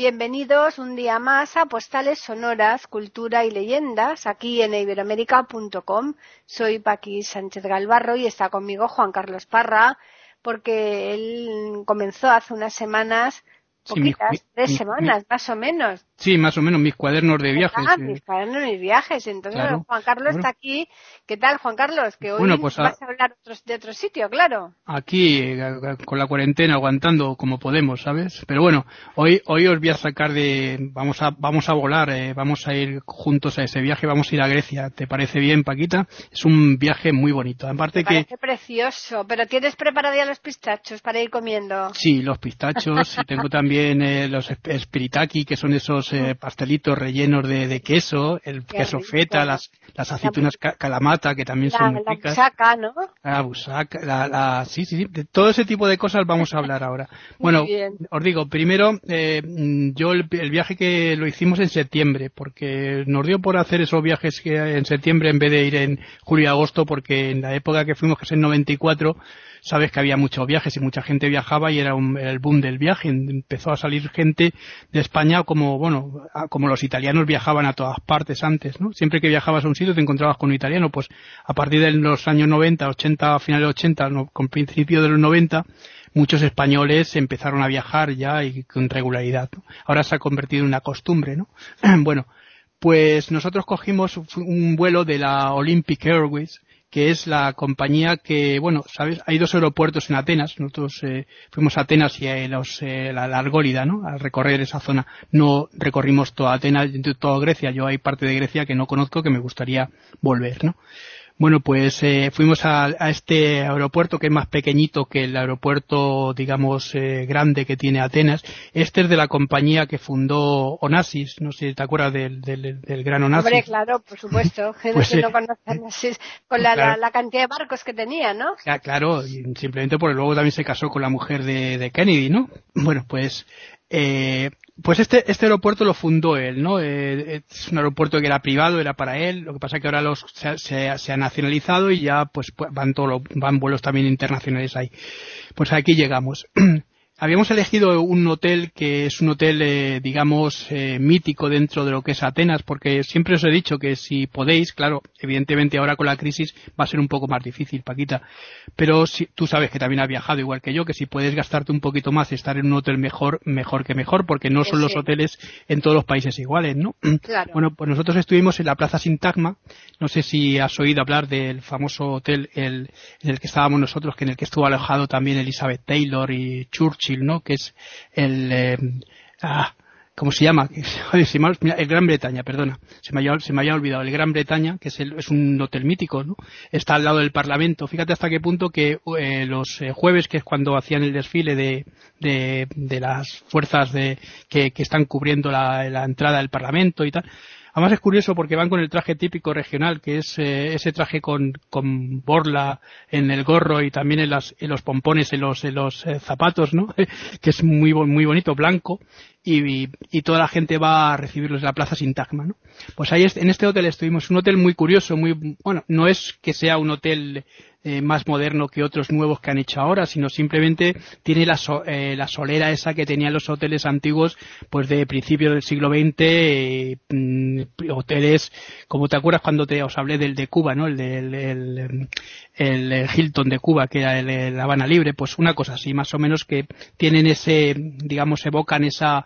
Bienvenidos un día más a Postales Sonoras, Cultura y Leyendas, aquí en iberoamérica.com. Soy Paqui Sánchez Galvarro y está conmigo Juan Carlos Parra, porque él comenzó hace unas semanas poquitas, tres semanas, más o menos. Sí, más o menos, mis cuadernos de viajes. Ah, mis cuadernos de viajes. Entonces, Juan Carlos está aquí. ¿Qué tal, Juan Carlos? Que hoy bueno, pues vas a, hablar de otro sitio, claro. Aquí, eh, con la cuarentena, aguantando como podemos, ¿sabes? Pero bueno, hoy hoy os voy a sacar de... Vamos a vamos a volar, eh, vamos a ir juntos a ese viaje, vamos a ir a Grecia. ¿Te parece bien, Paquita? Es un viaje muy bonito. Aparte Me que... parece precioso. ¿Pero tienes preparado ya los pistachos para ir comiendo? Sí, los pistachos. y tengo también eh, los spiritaki, que son esos eh, pastelitos rellenos de, de, queso, el Qué queso rico. feta, las, las aceitunas ca- calamata, que también La, son muy la ricas. busaca, ¿no? La busaca, la, la- sí, sí, sí, de todo ese tipo de cosas vamos a hablar ahora. Bueno, os digo, primero, eh, yo el, el viaje que lo hicimos en septiembre, porque nos dio por hacer esos viajes que en septiembre en vez de ir en julio y agosto, porque en la época que fuimos, que es en 94, sabes que había muchos viajes y mucha gente viajaba y era un- el boom del viaje. Empezó a salir gente de España como, bueno, como los italianos viajaban a todas partes antes, ¿no? Siempre que viajabas a un sitio te encontrabas con un italiano, pues a partir de los años 90, 80, a finales de 80, no, con principio de los 90, muchos españoles empezaron a viajar ya y con regularidad. Ahora se ha convertido en una costumbre, ¿no? bueno, pues nosotros cogimos un vuelo de la Olympic Airways, que es la compañía que, bueno, sabes, hay dos aeropuertos en Atenas. Nosotros eh, fuimos a Atenas y a los, eh, la, la ¿no? Al recorrer esa zona. No recorrimos toda Atenas, toda Grecia. Yo hay parte de Grecia que no conozco que me gustaría volver, ¿no? Bueno, pues eh, fuimos a, a, este aeropuerto que es más pequeñito que el aeropuerto, digamos, eh, grande que tiene Atenas. Este es de la compañía que fundó Onassis, no sé si te acuerdas del, del, del gran Onassis. Hombre, claro, por supuesto. Gente Pues, que eh, no conoce Onassis, con la, claro. la, la cantidad de barcos que tenía, ¿no? Ya, claro, simplemente porque luego también se casó con la mujer de, de Kennedy, ¿no? Bueno, pues, eh, pues este, este aeropuerto lo fundó él, ¿no? Eh, es un aeropuerto que era privado, era para él, lo que pasa que ahora los, se, se, ha nacionalizado y ya pues van todos los, van vuelos también internacionales ahí. Pues aquí llegamos. Habíamos elegido un hotel que es un hotel, eh, digamos, eh, mítico dentro de lo que es Atenas, porque siempre os he dicho que si podéis, claro, evidentemente ahora con la crisis va a ser un poco más difícil, Paquita, pero si, tú sabes que también has viajado igual que yo, que si puedes gastarte un poquito más y estar en un hotel mejor, mejor que mejor, porque no son Sí, los hoteles en todos los países iguales, ¿no? Claro. Bueno, pues nosotros estuvimos en la Plaza Sintagma, no sé si has oído hablar del famoso hotel el, en el que estábamos nosotros, que en el que estuvo alojado también Elizabeth Taylor y Churchill, ¿no? Que es el, eh, ah, ¿cómo se llama? El Gran Bretaña, perdona, se me, había, se me había olvidado, el Gran Bretaña, que es, el- es un hotel mítico, ¿no? Está al lado del Parlamento. Fíjate hasta qué punto que eh, los eh, jueves, que es cuando hacían el desfile de, de, de las fuerzas de, que, que están cubriendo la, la entrada del Parlamento y tal, Además es curioso porque van con el traje típico regional, que es eh, ese traje con, borla en el gorro y también en, las, en los pompones, en los, en los eh, zapatos, ¿no? que es muy, muy bonito, blanco, y, y, toda la gente va a recibirlos en la Plaza Sintagma, ¿no? Pues ahí en este hotel estuvimos, un hotel muy curioso, muy, bueno, no es que sea un hotel eh, más moderno que otros nuevos que han hecho ahora, sino simplemente tiene la, so- eh, la solera esa que tenían los hoteles antiguos, pues de principios del siglo XX, eh, mm, hoteles, como te acuerdas cuando te os hablé del de Cuba, ¿no? El del el, el, el Hilton de Cuba, que era el, Habana Libre, pues una cosa así, más o menos que tienen ese, digamos, evocan esa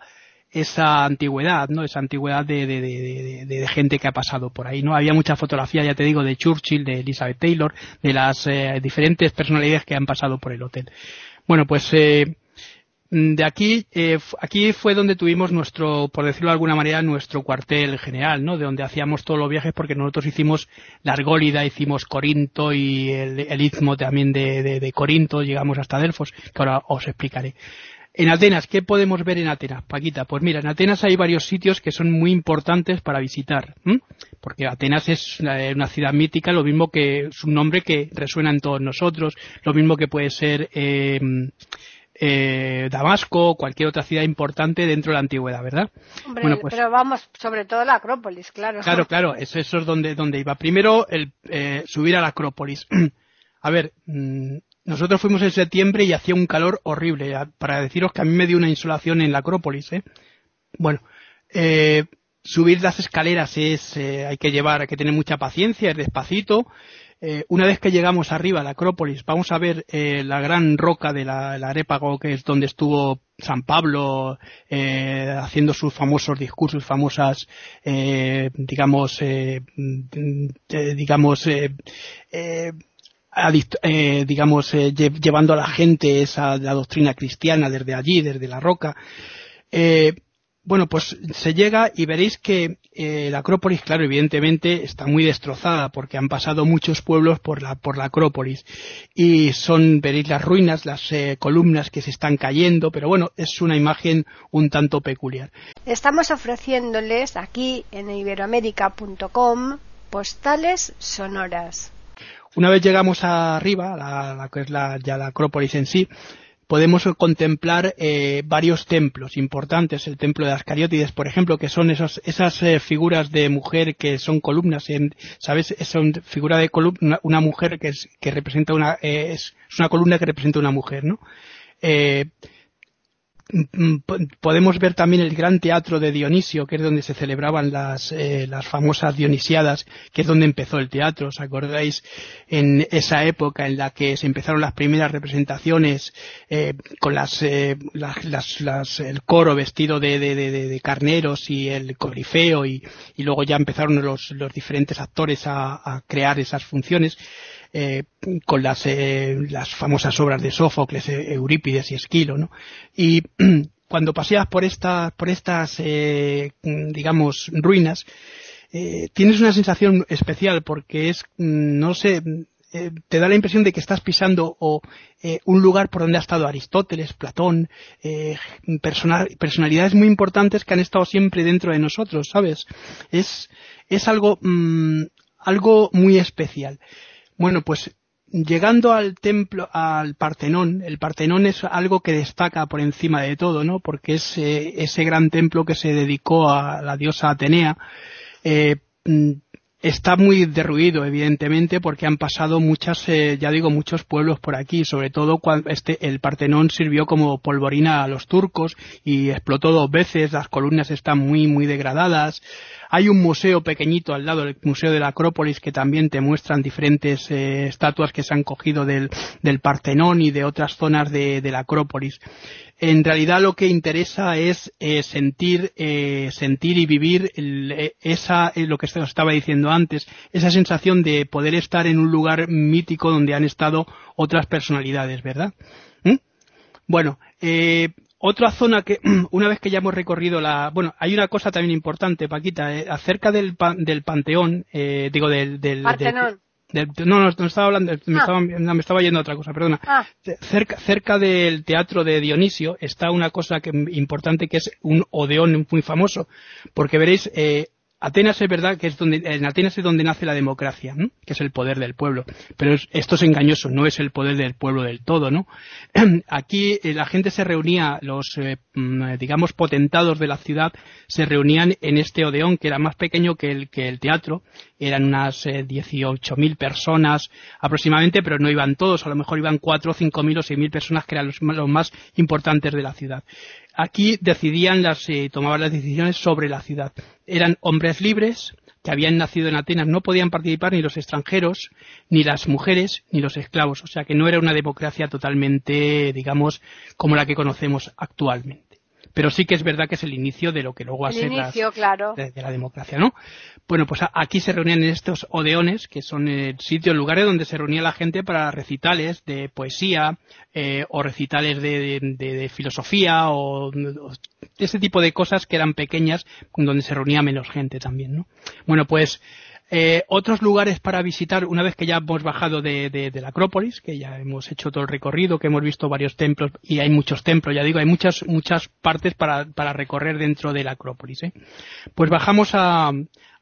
esa antigüedad, ¿no? Esa antigüedad de, de, de, de, de gente que ha pasado por ahí, ¿no? Había mucha fotografía, ya te digo, de Churchill, de Elizabeth Taylor, de las eh, diferentes personalidades que han pasado por el hotel. Bueno, pues eh, de aquí, eh, aquí fue donde tuvimos nuestro, por decirlo de alguna manera, nuestro cuartel general, ¿no? De donde hacíamos todos los viajes porque nosotros hicimos la Argólida, hicimos Corinto y el, el istmo también de Corinto, llegamos hasta Delfos, que ahora os explicaré. En Atenas, ¿qué podemos ver en Atenas, Paquita? Pues mira, en Atenas hay varios sitios que son muy importantes para visitar, porque Atenas es una, ciudad mítica, lo mismo que es un nombre que resuena en todos nosotros, lo mismo que puede ser eh, eh, Damasco, cualquier otra ciudad importante dentro de la antigüedad, ¿verdad? bueno, pues, pero vamos, sobre todo la Acrópolis, claro. Claro, claro, eso, es donde, donde iba. Primero, el eh, subir a la Acrópolis. a ver, mm, nosotros fuimos en septiembre y hacía un calor horrible, para deciros que a mí me dio una insolación en la Acrópolis, ¿eh? Bueno, eh, subir las escaleras es, eh, hay que llevar, hay que tener mucha paciencia, es despacito, eh, una vez que llegamos arriba a la Acrópolis, vamos a ver eh, la gran roca de la, Arépago, que es donde estuvo San Pablo eh, haciendo sus famosos discursos, famosas, digamos, digamos, digamos, llevando a la gente esa la doctrina cristiana desde allí, desde la roca. Bueno, pues se llega y veréis que eh, la Acrópolis, claro, evidentemente está muy destrozada porque han pasado muchos pueblos por la, por la Acrópolis y son, veréis las ruinas, las eh, columnas que se están cayendo, pero bueno, es una imagen un tanto peculiar. Estamos ofreciéndoles aquí en iberoamérica.com postales sonoras. Una vez llegamos arriba, la, la que es la, Acrópolis en sí, podemos contemplar eh, varios templos importantes, el templo de las Cariótides, por ejemplo, que son esos, esas eh, figuras de mujer que son columnas, ¿sabes? Son figura de columna, una mujer que, es, que representa una, eh, es, una columna que representa una mujer, ¿no? Eh, Mm, podemos ver también el gran teatro de Dionisio, que es donde se celebraban las, eh, las famosas Dionisiadas, que es donde empezó el teatro. ¿Os acordáis en esa época en la que se empezaron las primeras representaciones eh, con las, eh, las, las, el coro vestido de, carneros y el corifeo y, luego ya empezaron los, los diferentes actores a crear esas funciones? Eh, con las, eh, las famosas obras de Sófocles, eh, Eurípides y Esquilo, ¿no? Y cuando paseas por estas, por estas, digamos, ruinas, tienes una sensación especial porque es, mm, no sé, te da la impresión de que estás pisando o, un lugar por donde ha estado Aristóteles, Platón, personalidades muy importantes que han estado siempre dentro de nosotros, ¿sabes? Es, es algo, mm, algo muy especial. Bueno, pues llegando al templo, al Partenón, el Partenón es algo que destaca por encima de todo, ¿no? Porque es eh, ese gran templo que se dedicó a la diosa Atenea. Eh, mm, está muy derruido, evidentemente, porque han pasado muchas, eh, ya digo, muchos pueblos por aquí, sobre todo cuando este, el Partenón sirvió como polvorina a los turcos y explotó dos veces, las columnas están muy, muy degradadas, hay un museo pequeñito al lado, el Museo de la Acrópolis, que también te muestran diferentes eh, estatuas que se han cogido del, del, Partenón y de otras zonas de, de la Acrópolis. En realidad lo que interesa es eh, sentir, eh, sentir y vivir el, esa, lo que os estaba diciendo antes, esa sensación de poder estar en un lugar mítico donde han estado otras personalidades, ¿verdad? ¿Mm? Bueno, eh, otra zona que, una vez que ya hemos recorrido la, bueno, hay una cosa también importante, Paquita, eh, acerca del, del panteón, eh, digo, del, del, no, no, no estaba hablando, me, ah. estaba, me estaba yendo a otra cosa, perdona. Ah. Cerca, cerca del teatro de Dionisio está una cosa que, importante que es un odeón muy famoso, porque veréis, eh, Atenas es verdad que es donde, en Atenas es donde nace la democracia, que es el poder del pueblo. Pero esto es engañoso, no es el poder del pueblo del todo, ¿no? Aquí eh, la gente se reunía, los, eh, mm, digamos, potentados de la ciudad se reunían en este Odeón, que era más pequeño que el, que el teatro. Eran unas eh, 18.000 personas aproximadamente, pero no iban todos, a lo mejor iban 4, 5.000 o 6.000 personas, que eran los más importantes de la ciudad aquí decidían las, eh, tomaban las decisiones sobre la ciudad. Eran hombres libres que habían nacido en Atenas, no podían participar ni los extranjeros, ni las mujeres, ni los esclavos. O sea que no era una democracia totalmente, digamos, como la que conocemos actualmente pero sí que es verdad que es el inicio de lo que luego va a ser de, la democracia, ¿no? Bueno, pues aquí se reunían estos odeones, que son el sitio, lugares donde se reunía la gente para recitales de poesía eh, o recitales de, filosofía o, ese tipo de cosas que eran pequeñas, donde se reunía menos gente también, ¿no? Bueno, pues Eh, otros lugares para visitar, una vez que ya hemos bajado de, de, la Acrópolis, que ya hemos hecho todo el recorrido, que hemos visto varios templos, y hay muchos templos, ya digo, hay muchas, muchas partes para, para recorrer dentro de la Acrópolis. ¿eh? Pues bajamos a,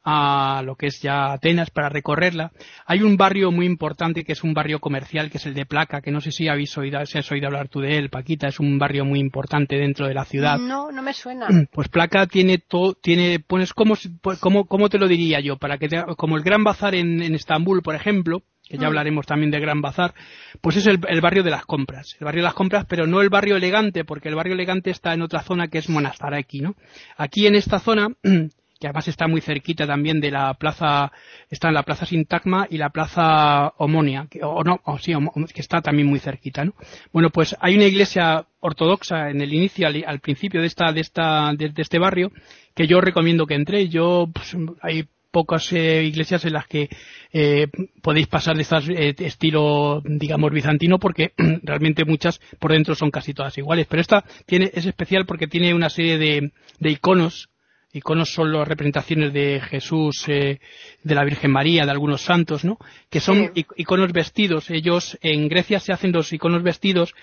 a lo que es ya Atenas para recorrerla. Hay un barrio muy importante que es un barrio comercial que es el de Placa, que no sé si habéis oído, si has oído hablar tú de él, Paquita, es un barrio muy importante dentro de la ciudad. No, no me suena. Pues Placa tiene todo, tiene, pones como, como, ¿cómo te lo diría yo? Para que como el Gran Bazar en, en Estambul, por ejemplo, que ya mm. hablaremos también de Gran Bazar, pues es el, el, barrio de las compras, el barrio de las compras, pero no el barrio elegante, porque el barrio elegante está en otra zona que es Monastaraki, ¿no? Aquí en esta zona que además está muy cerquita también de la plaza, está en la plaza Sintagma y la plaza Omonia, que, o no, o sí, que está también muy cerquita, ¿no? Bueno, pues hay una iglesia ortodoxa en el inicio, al, principio de esta, de esta, de, este barrio, que yo recomiendo que entre. Yo, pues, hay pocas eh, iglesias en las que eh, podéis pasar de este estilo, digamos, bizantino, porque realmente muchas por dentro son casi todas iguales. Pero esta tiene, es especial porque tiene una serie de iconos iconos son las representaciones de Jesús, eh, de la Virgen María, de algunos santos, ¿no? Que son iconos vestidos. Ellos en Grecia se hacen los iconos vestidos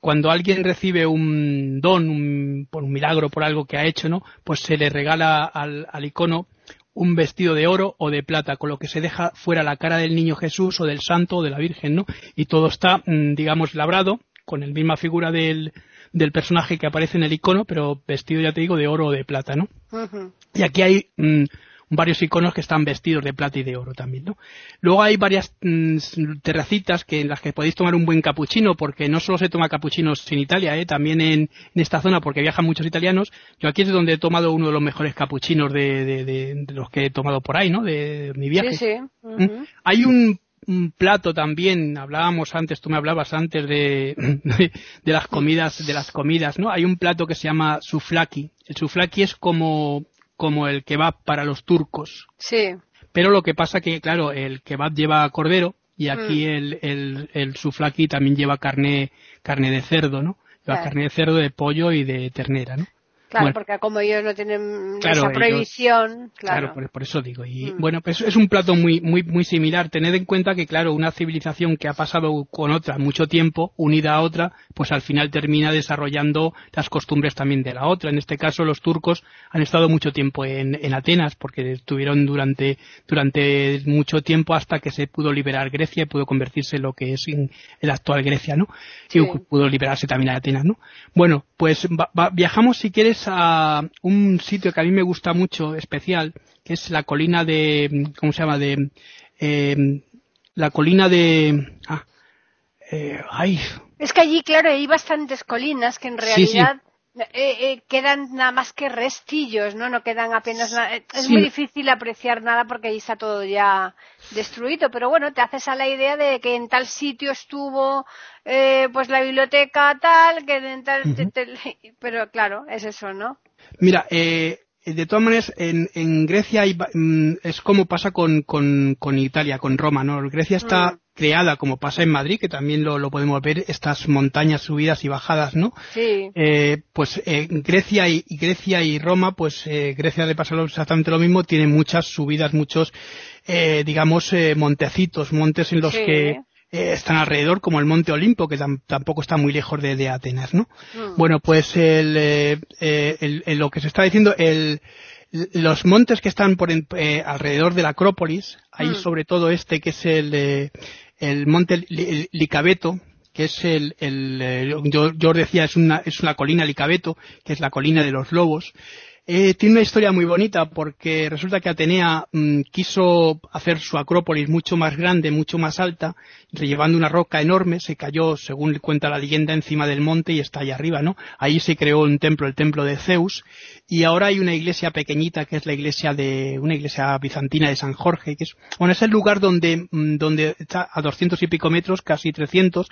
cuando alguien recibe un don, por un milagro, por algo que ha hecho, ¿no? Pues se le regala al, al icono un vestido de oro o de plata, con lo que se deja fuera la cara del niño Jesús o del santo o de la Virgen, ¿no? Y todo está, mm, digamos, labrado con la misma figura del, del personaje que aparece en el icono, pero vestido, ya te digo, de oro o de plata, ¿no? Y aquí hay mm, varios iconos que están vestidos de plata y de oro también, ¿no? Luego hay varias mm, terracitas que, en las que podéis tomar un buen capuchino, porque no solo se toma capuchinos en Italia, ¿eh? también en, esta zona, porque viajan muchos italianos. Yo aquí es donde he tomado uno de los mejores capuchinos de, de, los que he tomado por ahí, ¿no? De, mi viaje. Sí, sí. ¿Mm? Hay un un plato también, hablábamos antes, tú me hablabas antes de, de, las comidas, de las comidas, ¿no? Hay un plato que se llama suflaki. El suflaki es como, como el kebab para los turcos. Sí. Pero lo que pasa que, claro, el kebab lleva cordero y aquí mm. el, el, el suflaki también lleva carne, carne de cerdo, ¿no? Lleva carne de cerdo, de pollo y de ternera, ¿no? Claro, porque como ellos no tienen esa prohibición, claro. por, eso digo. Y mm. bueno, pues es un plato muy, muy, muy similar. Tened en cuenta que, claro, una civilización que ha pasado con otra mucho tiempo, unida a otra, pues al final termina desarrollando las costumbres también de la otra. En este caso, los turcos han estado mucho tiempo en, en Atenas, porque estuvieron durante, durante mucho tiempo hasta que se pudo liberar Grecia y pudo convertirse en lo que es en, la actual Grecia, ¿no? Y pudo liberarse también a Atenas, ¿no? Bueno, pues viajamos si quieres a un sitio que a mí me gusta mucho, especial, que es la colina de, ¿cómo se llama? De, eh, la colina de, ah, eh, ay. Es que allí, claro, hay bastantes colinas que en realidad eh, eh, quedan nada más que restillos, ¿no? No quedan apenas nada. Es muy difícil apreciar nada porque ahí está todo ya destruido, pero bueno, te haces a la idea de que en tal sitio estuvo eh, pues la biblioteca tal, que en tal... pero claro, es eso, ¿no? Mira, eh, de todas maneras, en, en Grecia hay, mm, es como pasa con, con, con, Italia, con Roma, ¿no? Grecia está mm. creada, como pasa en Madrid, que también lo, lo, podemos ver, estas montañas subidas y bajadas, ¿no? Sí. Eh, pues eh, Grecia y, Grecia y Roma, pues eh, Grecia le pasa exactamente lo mismo, tiene muchas subidas, muchos, eh, digamos, eh, montecitos, montes en los que eh, están alrededor, como el Monte Olimpo, que tampoco está muy lejos de, Atenas, ¿no? Mm. Bueno, pues el, eh, eh, lo que se está diciendo, el, los montes que están por alrededor de la Acrópolis, hay mm. sobre todo este que es el, el monte Licabeto, que es el, el yo, yo, decía es una, es una colina Licabeto, que es la colina de los lobos, eh, tiene una historia muy bonita porque resulta que Atenea mm, quiso hacer su acrópolis mucho más grande, mucho más alta, llevando una roca enorme, se cayó, según cuenta la leyenda, encima del monte y está ahí arriba, ¿no? Ahí se creó un templo, el templo de Zeus, y ahora hay una iglesia pequeñita que es la iglesia de, una iglesia bizantina de San Jorge, que es, bueno, es el lugar donde, mm, donde está a doscientos y pico metros, casi trescientos,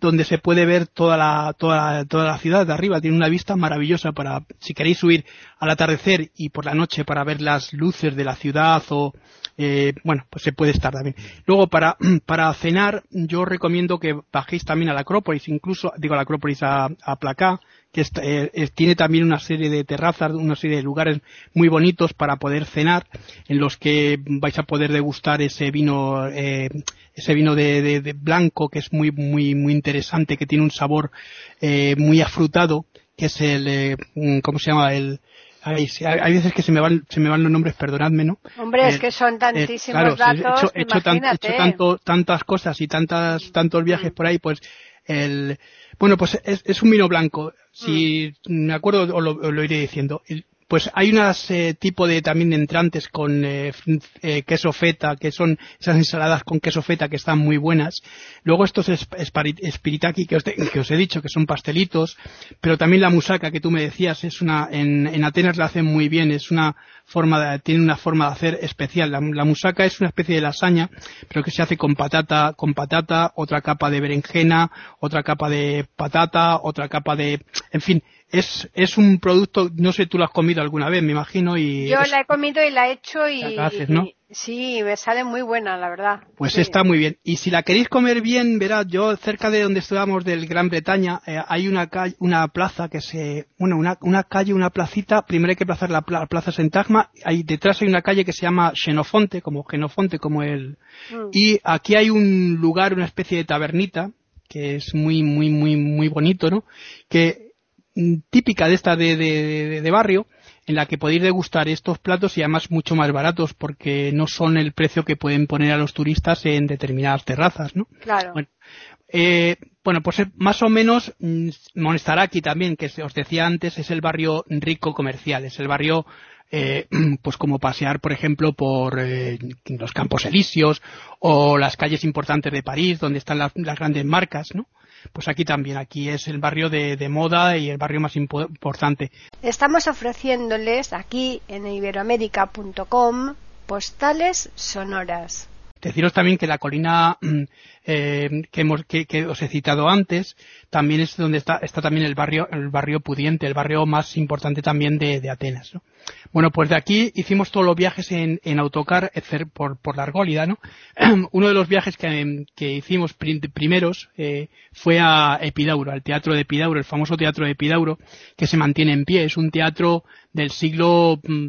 donde se puede ver toda la, toda, toda la ciudad de arriba. Tiene una vista maravillosa para, si queréis subir al atardecer y por la noche para ver las luces de la ciudad o, eh, bueno, pues se puede estar también. Luego para, para cenar, yo recomiendo que bajéis también a la Acrópolis, incluso, digo a la Acrópolis a, a Placá, que eh, tiene también una serie de terrazas, una serie de lugares muy bonitos para poder cenar, en los que vais a poder degustar ese vino, eh, ese vino de, blanco que es muy, muy, muy interesante, que tiene un sabor eh, muy afrutado, que es el, ¿cómo se llama? El, hay, hay, veces que se me van se me van los nombres, perdonadme, ¿no? Hombre, es que son tantísimos datos. He hecho, tanto, tantas cosas y tantas tantos viajes por ahí, pues el bueno, pues es, un vino blanco. Si mm. me acuerdo, os lo, iré diciendo. Pues hay unas eh, tipo de también entrantes con eh, eh, queso feta, que son esas ensaladas con queso feta que están muy buenas. Luego estos espiritaki que os, que os he dicho, que son pastelitos, pero también la musaca que tú me decías, es una, en, en Atenas la hacen muy bien, es una forma de, tiene una forma de hacer especial. La, la, musaca es una especie de lasaña, pero que se hace con patata, con patata, otra capa de berenjena, otra capa de patata, otra capa de, en fin, es, es un producto, no sé, tú lo has comido alguna vez, me imagino, y... Yo la he comido y la he hecho y... sí, me sale muy buena, la verdad. Pues está muy bien. Y si la queréis comer bien, verás, yo cerca de donde estábamos del Gran Bretaña, eh, hay una calle, una plaza que se, bueno, una, una calle, una placita, primero hay que plazar la, plaza Sentagma, ahí detrás hay una calle que se llama Xenofonte, como Genofonte, como el... Mm. Y aquí hay un lugar, una especie de tabernita, que es muy, muy, muy, muy bonito, ¿no? Que típica de esta de, de, barrio en la que podéis degustar estos platos y además mucho más baratos porque no son el precio que pueden poner a los turistas en determinadas terrazas, ¿no? Claro. Bueno, eh, bueno pues eh, más o menos mm, Monestaraki también, que os decía antes, es el barrio rico comercial, es el barrio eh, pues como pasear, por ejemplo, por eh, los Campos Elíseos o las calles importantes de París, donde están las grandes marcas, ¿no? Pues aquí también, aquí es el barrio de, moda y el barrio más importante. Estamos ofreciéndoles aquí en iberoamérica.com postales sonoras. Deciros también que la colina mm, eh, que, hemos, que, os he citado antes también es donde está, está también el barrio, el barrio pudiente, el barrio más importante también de, Atenas. ¿no? Bueno, pues de aquí hicimos todos los viajes en, en autocar por, por la Argólida. ¿no? Uno de los viajes que, que hicimos primeros eh, fue a Epidauro, al teatro de Epidauro, el famoso teatro de Epidauro, que se mantiene en pie. Es un teatro del siglo mm,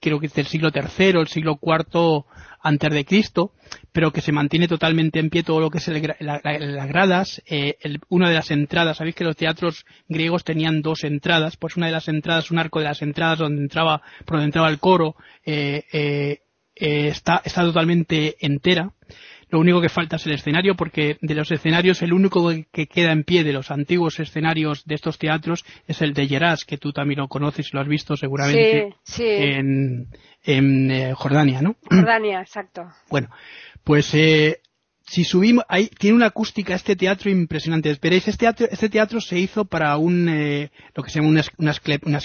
creo que es del siglo III, el siglo IV antes de Cristo, pero que se mantiene totalmente en pie todo lo que es las gradas. Eh, una de las entradas, sabéis que los teatros griegos tenían dos entradas, pues una de las entradas, un arco de las entradas donde entraba, por donde entraba el coro, eh, eh, está, está totalmente entera. Lo único que falta es el escenario, porque de los escenarios el único que queda en pie de los antiguos escenarios de estos teatros es el de Geras, que tú también lo conoces y lo has visto seguramente en, eh, Jordania, ¿no? Jordania, exacto. Bueno, pues eh, si subimos, ahí tiene una acústica este teatro impresionante. Esperéis, este teatro, este teatro se hizo para un, eh, lo que se llama una, una,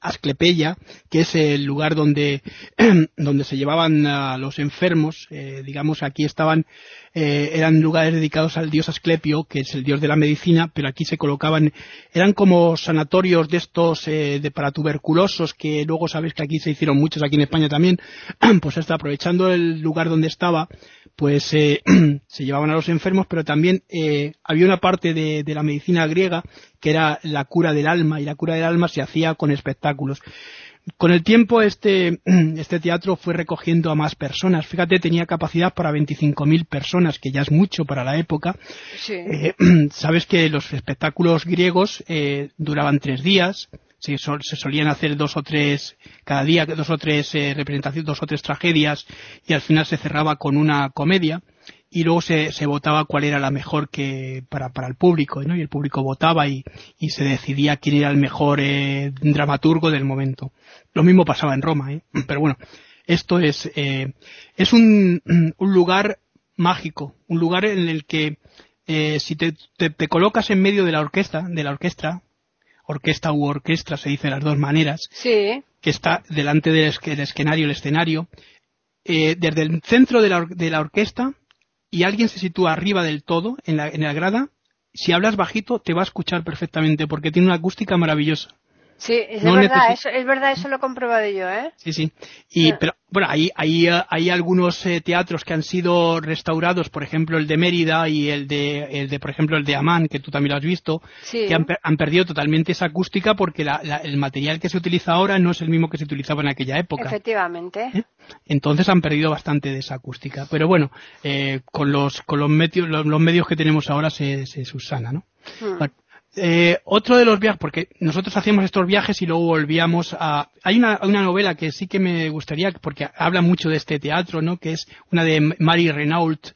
asclepeya, que es el lugar donde, donde se llevaban a los enfermos, eh, digamos, aquí estaban, eh, eran lugares dedicados al dios Asclepio, que es el dios de la medicina, pero aquí se colocaban, eran como sanatorios de estos, de para tuberculosos, que luego sabéis que aquí se hicieron muchos, aquí en España también, pues está aprovechando el lugar donde estaba, pues eh, se llevaban a los enfermos, pero también eh, había una parte de, la medicina griega que era la cura del alma, y la cura del alma se hacía con espectáculos. Con el tiempo este, este teatro fue recogiendo a más personas. Fíjate, tenía capacidad para 25.000 personas, que ya es mucho para la época. Eh, sabes que los espectáculos griegos duraban tres días, se, se, solían hacer dos o tres, cada día dos o tres eh, representaciones, dos o tres tragedias y al final se cerraba con una comedia y luego se, se votaba cuál era la mejor que para, para el público, ¿no? Y el público votaba y, y se decidía quién era el mejor eh, dramaturgo del momento. Lo mismo pasaba en Roma, ¿eh? Pero bueno, esto es, eh, es un, un lugar mágico, un lugar en el que eh, si te, te, colocas en medio de la orquesta, de la orquesta, orquesta u orquestra, se dice de las dos maneras, sí. que está delante del, escenario, el escenario, eh, desde el centro de la, de la, orquesta y alguien se sitúa arriba del todo, en la, en la grada, si hablas bajito te va a escuchar perfectamente porque tiene una acústica maravillosa. Sí, es, verdad, eso, es verdad, eso lo he comprobado yo, ¿eh? Sí, sí. Y, pero, bueno, hay, hay, hay algunos eh, teatros que han sido restaurados, por ejemplo, el de Mérida y el de, el de por ejemplo, el de Amán, que tú también lo has visto, que han, han, perdido totalmente esa acústica porque la, el material que se utiliza ahora no es el mismo que se utilizaba en aquella época. Efectivamente. ¿Eh? Entonces han perdido bastante de esa acústica. Pero bueno, eh, con los, con los medios, los, medios que tenemos ahora se, se subsana, ¿no? Hmm. Eh, otro de los viajes, porque nosotros hacíamos estos viajes y luego volvíamos a... Hay una, una, novela que sí que me gustaría, porque habla mucho de este teatro, ¿no? Que es una de Marie Renault,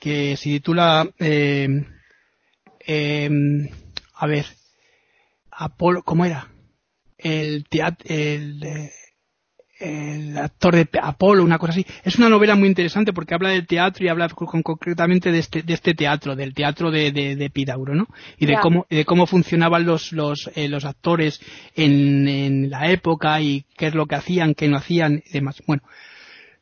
que se titula... Eh, eh, a ver, Apolo, ¿cómo era? El teatro... El, el actor de Apolo, una cosa así. Es una novela muy interesante porque habla del teatro y habla concretamente de este, de este teatro, del teatro de, de, de Pidauro, ¿no? Y de cómo, de cómo funcionaban los, los, eh, los actores en, en, la época y qué es lo que hacían, qué no hacían y demás. Bueno,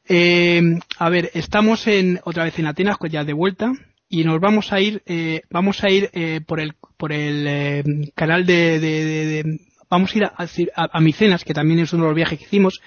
eh, a ver, estamos en, otra vez en Atenas, pues ya de vuelta y nos vamos a ir, eh, vamos a ir eh, por el, por el eh, canal de, de, de vamos a ir a, a, Micenas, que también es uno de los viajes que hicimos.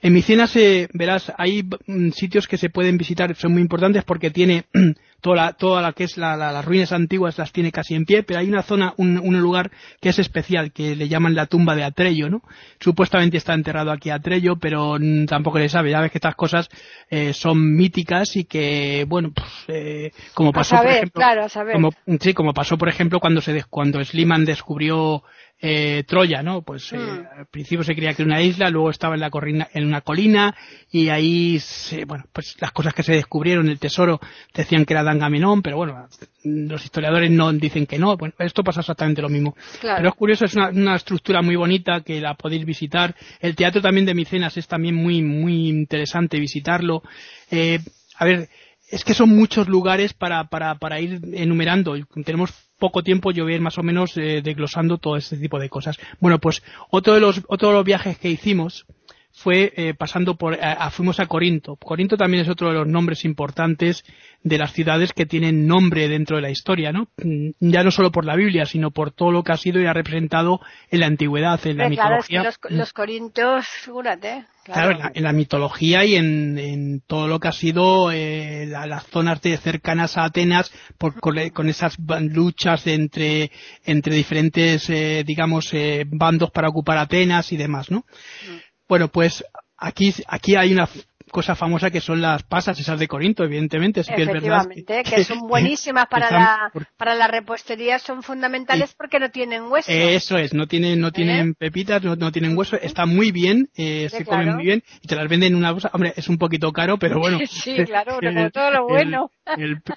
En Micenas, eh, verás, hay mm, sitios que se pueden visitar, son muy importantes porque tiene toda la, toda la que es la, las ruinas antiguas las tiene casi en pie, pero hay una zona, un, un, lugar que es especial, que le llaman la tumba de Atrello, ¿no? Supuestamente está enterrado aquí Atrello, pero mm, tampoco le sabe. Ya ves que estas cosas eh, son míticas y que, bueno, pues, eh, como pasó, por ejemplo, claro, a saber. Como, sí, como pasó, por ejemplo, cuando se, cuando Sliman descubrió eh, Troya, ¿no? Pues eh, hmm. al principio se creía que era una isla, luego estaba en la en una colina y ahí, se, bueno, pues las cosas que se descubrieron, el tesoro, decían que era Dangamenón, pero bueno, los historiadores no dicen que no. Bueno, esto pasa exactamente lo mismo. Pero es curioso, es una, una, estructura muy bonita que la podéis visitar. El teatro también de Micenas es también muy, muy interesante visitarlo. Eh, a ver, es que son muchos lugares para, para, para ir enumerando. Tenemos poco tiempo yo voy a ir más o menos eh, desglosando todo este tipo de cosas. Bueno, pues otro de los, otro de los viajes que hicimos fue eh, pasando por, fuimos a Corinto. Corinto también es otro de los nombres importantes de las ciudades que tienen nombre dentro de la historia, ¿no? Mm, ya no solo por la Biblia, sino por todo lo que ha sido y ha representado en la antigüedad, en la mitología. los, los, corintios, figúrate. Claro, en, la, mitología y en, todo lo que ha sido eh, las zonas de cercanas a Atenas por, con, esas luchas entre, entre diferentes, eh, digamos, eh, bandos para ocupar Atenas y demás, ¿no? Mm. Bueno, pues aquí, aquí hay una cosa famosa que son las pasas esas de Corinto, evidentemente. Sí que es verdad que, son buenísimas para la, para la repostería, son fundamentales porque no tienen hueso. Eso es, no tienen, no tienen ¿Eh? pepitas, no, tienen hueso, está muy bien, eh, se comen muy bien y te las venden en una bolsa. Hombre, es un poquito caro, pero bueno. sí, claro, todo lo bueno.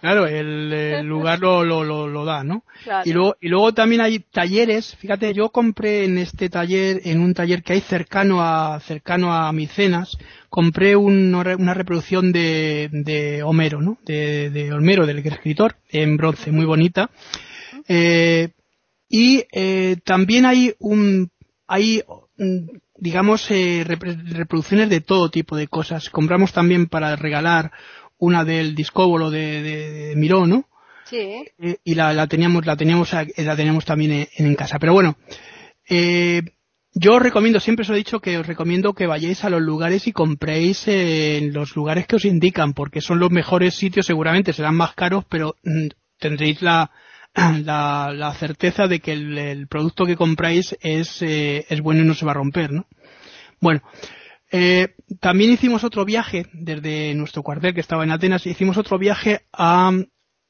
claro, el, lugar lo, lo, lo, da, ¿no? Y luego, y luego también hay talleres, fíjate, yo compré en este taller, en un taller que hay cercano a, cercano a Micenas, compré una reproducción de, de Homero, ¿no? De, de, Homero, del escritor, en bronce, muy bonita. Eh, y eh, también hay un, hay, mm, digamos, eh, reproducciones de todo tipo de cosas. Compramos también para regalar una del discóbolo de, de, Miró, ¿no? Sí. Y la, la, teníamos, la teníamos, la teníamos también en, en casa. Pero bueno, eh, yo os recomiendo, siempre os he dicho que os recomiendo que vayáis a los lugares y compréis en los lugares que os indican, porque son los mejores sitios, seguramente serán más caros, pero mm, tendréis la, la, certeza de que el, producto que compráis es, eh, es bueno y no se va a romper, ¿no? Bueno, eh, también hicimos otro viaje desde nuestro cuartel que estaba en Atenas, hicimos otro viaje a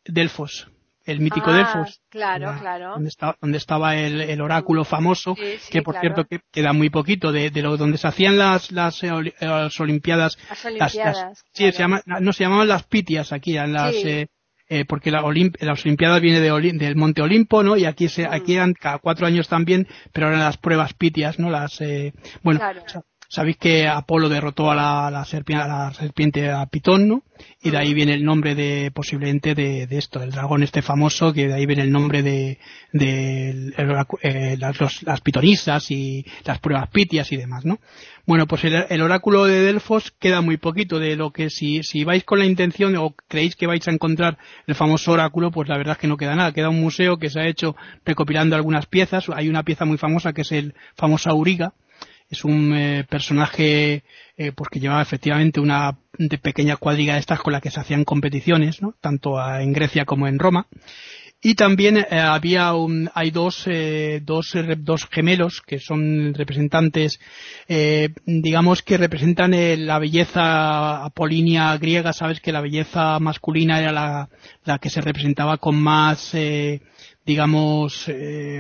Delfos el mítico ah, Delfos. Claro, claro. Donde, estaba el, el oráculo famoso, que por cierto que queda muy poquito de, de lo donde se hacían las, las, eh, las Olimpiadas. Las Olimpiadas. sí, se llama, no se llamaban las Pitias aquí, las, eh, eh, porque la las Olimpiadas viene de del Monte Olimpo, ¿no? Y aquí se, mm. aquí eran cada cuatro años también, pero eran las pruebas Pitias, ¿no? Las, eh, bueno, Sabéis que Apolo derrotó a la, serpiente, a la serpiente a Pitón, ¿no? Y de ahí viene el nombre de, posiblemente de, esto, del dragón este famoso, que de ahí viene el nombre de, de eh, las, pitonisas y las pruebas pitias y demás, ¿no? Bueno, pues el, oráculo de Delfos queda muy poquito de lo que si, si vais con la intención o creéis que vais a encontrar el famoso oráculo, pues la verdad es que no queda nada. Queda un museo que se ha hecho recopilando algunas piezas. Hay una pieza muy famosa que es el famoso Auriga, es un eh, personaje eh, pues que llevaba efectivamente una de pequeña cuadriga de estas con la que se hacían competiciones, tanto en Grecia como en Roma. Y también eh, había un, hay dos, eh, dos, dos gemelos que son representantes, digamos que representan la belleza apolínea griega. Sabes que la belleza masculina era la, la que se representaba con más, digamos,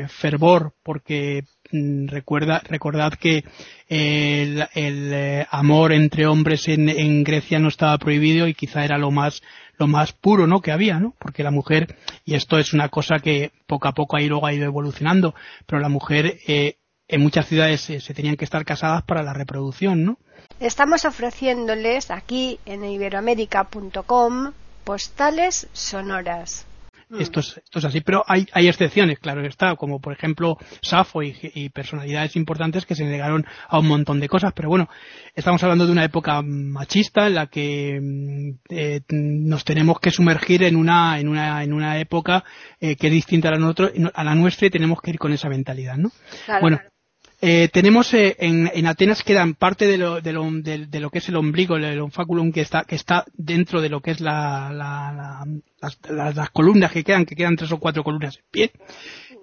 fervor, porque Mm, recuerda, recordad que el, eh, amor entre hombres en, Grecia no estaba prohibido y quizá era lo más lo más puro no que había no porque la mujer y esto es una cosa que poco a poco ahí luego ha ido evolucionando pero la mujer eh, en muchas ciudades eh, se tenían que estar casadas para la reproducción no estamos ofreciéndoles aquí en iberoamérica.com postales sonoras Mm. Esto, es, esto es así, pero hay, hay excepciones, claro está, como por ejemplo Safo y, personalidades importantes que se negaron a un montón de cosas, pero bueno, estamos hablando de una época machista en la que mm, eh, nos tenemos que sumergir en una, en una, en una época eh, que es distinta a la, a la nuestra y tenemos que ir con esa mentalidad, ¿no? bueno, eh, tenemos eh, en, en, Atenas quedan parte de lo, de, lo, de, lo, que es el ombligo, el, onfaculum que está, que está dentro de lo que es la, la, las, las, columnas que quedan, que quedan tres o cuatro columnas en pie.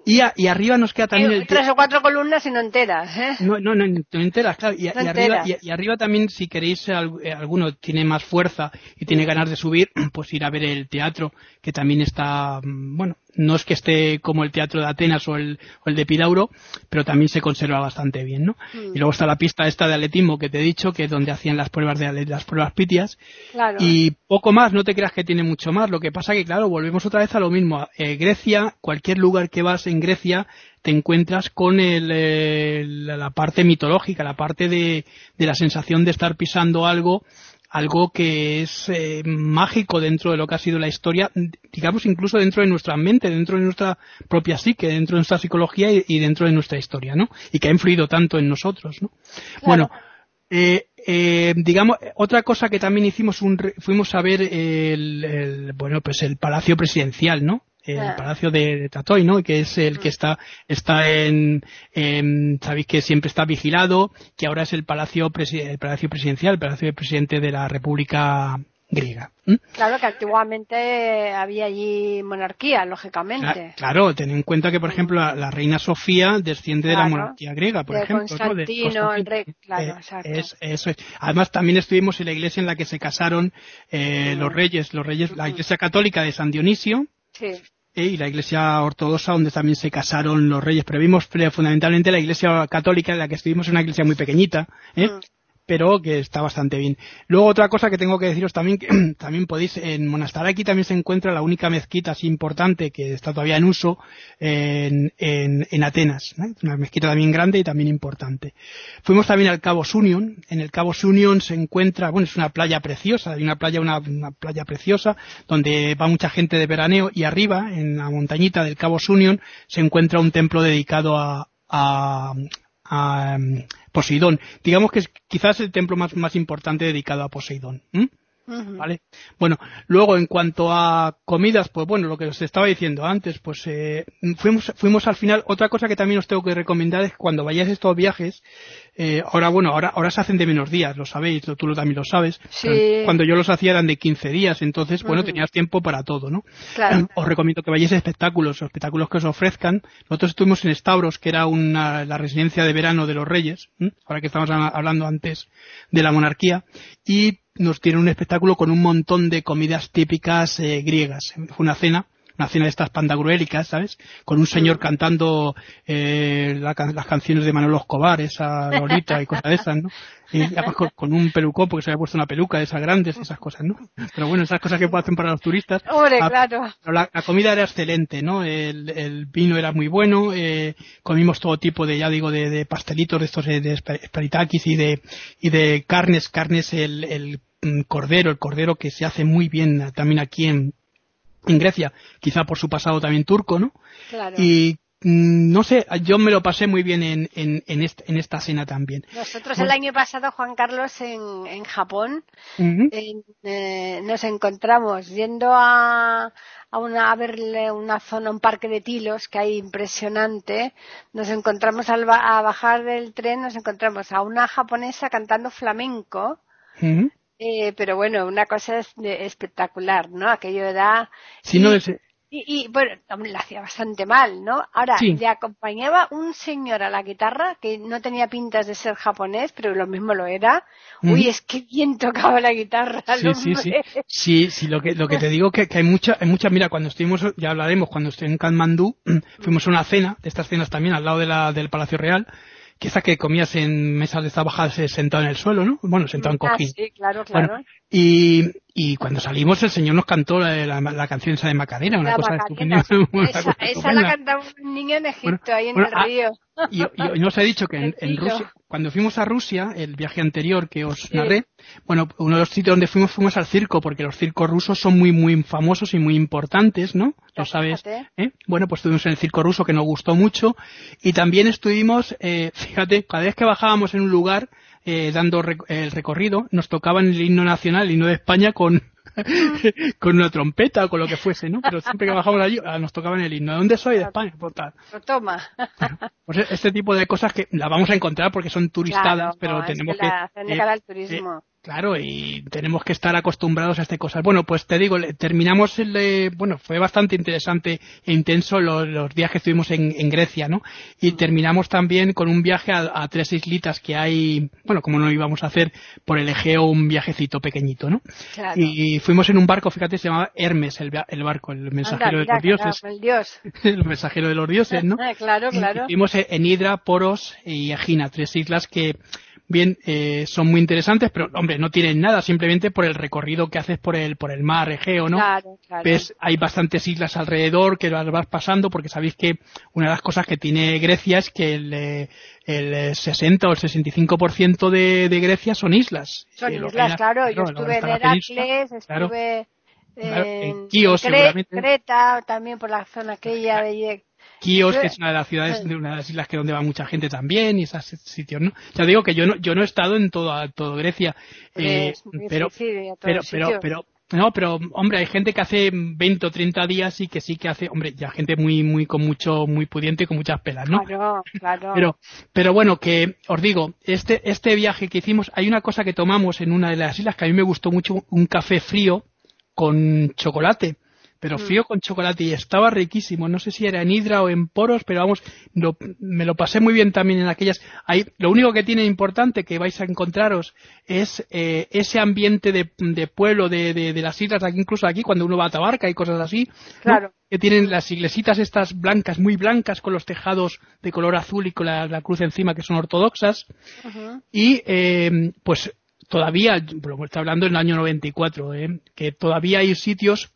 Y, y arriba nos queda también el... Tres o cuatro columnas y no enteras, ¿eh? No, no, no, enteras, claro. Y, arriba, y, arriba también, si queréis, eh, alguno tiene más fuerza y tiene ganas de subir, pues ir a ver el teatro, que también está, mm, bueno, no es que esté como el teatro de Atenas o el, o el de Pidauro, pero también se conserva bastante bien, ¿no? Mm. Y luego está la pista esta de atletismo que te he dicho, que es donde hacían las pruebas de las pruebas pitias. Claro. Y poco más, no te creas que tiene mucho más. Lo que pasa que, claro, volvemos otra vez a lo mismo. Eh, Grecia, cualquier lugar que vas en Grecia, te encuentras con el, la parte mitológica, la parte de, de la sensación de estar pisando algo algo que es eh, mágico dentro de lo que ha sido la historia, digamos incluso dentro de nuestra mente, dentro de nuestra propia psique, dentro de nuestra psicología y, dentro de nuestra historia, ¿no? Y que ha influido tanto en nosotros, ¿no? Bueno, eh, eh, digamos, otra cosa que también hicimos, un, fuimos a ver el, bueno, pues el Palacio Presidencial, ¿no? el Palacio de, Tatoy, ¿no? Que es el que está, está en, sabéis que siempre está vigilado, que ahora es el Palacio, el Palacio Presidencial, el Palacio del Presidente de la República griega. Claro que antiguamente había allí monarquía, lógicamente. Claro, ten en cuenta que, por ejemplo, la, reina Sofía desciende de la monarquía griega, por ejemplo. Constantino, el rey, claro, eh, exacto. eso Además, también estuvimos en la iglesia en la que se casaron eh, los reyes, los reyes, la iglesia católica de San Dionisio. Sí. Eh, y la iglesia ortodoxa donde también se casaron los reyes, pero vimos fundamentalmente la iglesia católica en la que estuvimos en una iglesia muy pequeñita, ¿eh? Mm pero que está bastante bien. Luego otra cosa que tengo que deciros también, que también podéis, en Monastaraki también se encuentra la única mezquita así importante que está todavía en uso en, en, en Atenas, una mezquita también grande y también importante. Fuimos también al Cabo Sunion, en el Cabo Sunion se encuentra, bueno, es una playa preciosa, hay una playa, una, playa preciosa, donde va mucha gente de veraneo y arriba, en la montañita del Cabo Sunion, se encuentra un templo dedicado a, a, a Poseidón. Digamos que es quizás el templo más, importante dedicado a Poseidón. ¿Vale? Bueno, luego en cuanto a comidas, pues bueno, lo que os estaba diciendo antes, pues eh, fuimos, fuimos al final, otra cosa que también os tengo que recomendar es que cuando vayáis a estos viajes, eh, ahora bueno, ahora, ahora se hacen de menos días, lo sabéis, tú lo, también lo sabes. Cuando yo los hacía eran de 15 días, entonces, bueno, tenías tiempo para todo, ¿no? Os recomiendo que vayáis a espectáculos, espectáculos que os ofrezcan. Nosotros estuvimos en Stavros, que era una, la residencia de verano de los reyes, ahora que estamos hablando antes de la monarquía, y nos tiene un espectáculo con un montón de comidas típicas eh, griegas. Fue una cena una cena de estas pandagruélicas, ¿sabes? Con un señor cantando eh, las canciones de Manuel Escobar, esa Lolita y cosas de esas, ¿no? Y además con, un pelucón porque se había puesto una peluca de esas grandes, esas cosas, ¿no? Pero bueno, esas cosas que hacen para los turistas. Hombre, claro. La, comida era excelente, ¿no? El, el vino era muy bueno, eh, comimos todo tipo de, ya digo, de, de pastelitos de estos de, de y de, y de carnes, carnes, el, el mm, cordero, el cordero que se hace muy bien también aquí en, en Grecia, quizá por su pasado también turco, ¿no? Claro. Y Mm, no sé, yo me lo pasé muy bien en, en, en, esta cena también. Nosotros el año pasado, Juan Carlos, en, en Japón, eh, nos encontramos yendo a, a, una, a verle una zona, un parque de tilos que hay impresionante. Nos encontramos al a bajar del tren, nos encontramos a una japonesa cantando flamenco. Eh, pero bueno, una cosa es espectacular, ¿no? Aquello. Sí, no, es, y, bueno, lo hacía bastante mal, ¿no? Ahora, le acompañaba un señor a la guitarra que no tenía pintas de ser japonés, pero lo mismo lo era. Uy, es que bien tocaba la guitarra. Sí, sí, sí. Sí, sí, lo que, lo que te digo que, que hay mucha, hay mucha, mira, cuando estuvimos, ya hablaremos, cuando estuve en Kathmandú, fuimos a una cena, de estas cenas también, al lado de la, del Palacio Real, quizá que comías en mesas de trabajas sentado en el suelo, ¿no? Bueno, sentado en ah, cojín. sí, claro, claro. Y, y cuando salimos el señor nos cantó la, la, canción esa de Macarena, una cosa estupenda. Esa, esa la cantaba un niño en Egipto, ahí en el ah, río. Y, y, os he dicho que en, Rusia, cuando fuimos a Rusia, el viaje anterior que os narré, bueno, uno de los sitios donde fuimos fuimos al circo, porque los circos rusos son muy, muy famosos y muy importantes, ¿no? Lo sabes. ¿eh? Bueno, pues estuvimos en el circo ruso que nos gustó mucho y también estuvimos, eh, fíjate, cada vez que bajábamos en un lugar, eh, dando el recorrido, nos tocaban el himno nacional, el himno de España con, con una trompeta o con lo que fuese, ¿no? Pero siempre que bajamos allí ah, nos tocaban el himno. ¿De dónde soy? De España, por tal. toma. Pues este tipo de cosas que las vamos a encontrar porque son turistadas, pero tenemos que... Eh, turismo. Claro, y tenemos que estar acostumbrados a estas cosas. Bueno, pues te digo, terminamos el, bueno, fue bastante interesante e intenso los, días que estuvimos en, Grecia, ¿no? Y terminamos también con un viaje a, tres islitas que hay, bueno, como no íbamos a hacer por el Egeo un viajecito pequeñito, ¿no? Y fuimos en un barco, fíjate, se llamaba Hermes el, barco, el mensajero de los dioses. el dios. el mensajero de los dioses, ¿no? claro, claro. Y en Hidra, Poros y Egina, tres islas que bien, eh, son muy interesantes, pero hombre, no tienen nada, simplemente por el recorrido que haces por el, por el mar Egeo, ¿no? Claro, claro. Ves, hay bastantes islas alrededor que las vas pasando, porque sabéis que una de las cosas que tiene Grecia es que el, eh, el 60 o el 65% de, de Grecia son islas. Son islas, claro. Yo estuve en Heracles, estuve en, Kios, Creta, también por la zona aquella de Kios, que es una de las ciudades, de una de las islas que donde va mucha gente también, y esos sitios, ¿no? Ya digo que yo no, yo no he estado en todo, todo Grecia, eh, pero, pero, pero, pero, no, pero, hombre, hay gente que hace 20 o 30 días y que sí que hace, hombre, ya gente muy, muy, con mucho, muy pudiente y con muchas pelas, ¿no? Claro, claro. Pero, pero bueno, que, os digo, este, este viaje que hicimos, hay una cosa que tomamos en una de las islas que a mí me gustó mucho, un café frío con chocolate pero mm. frío con chocolate y estaba riquísimo. No sé si era en hidra o en poros, pero vamos, me lo pasé muy bien también en aquellas. Ahí, lo único que tiene importante que vais a encontraros es eh, ese ambiente de, de pueblo de, de, las islas, aquí incluso aquí cuando uno va a Tabarca y cosas así. Claro. Que tienen las iglesitas estas blancas, muy blancas, con los tejados de color azul y con la, cruz encima que son ortodoxas. Y eh, pues todavía, está hablando en el año 94, eh, que todavía hay sitios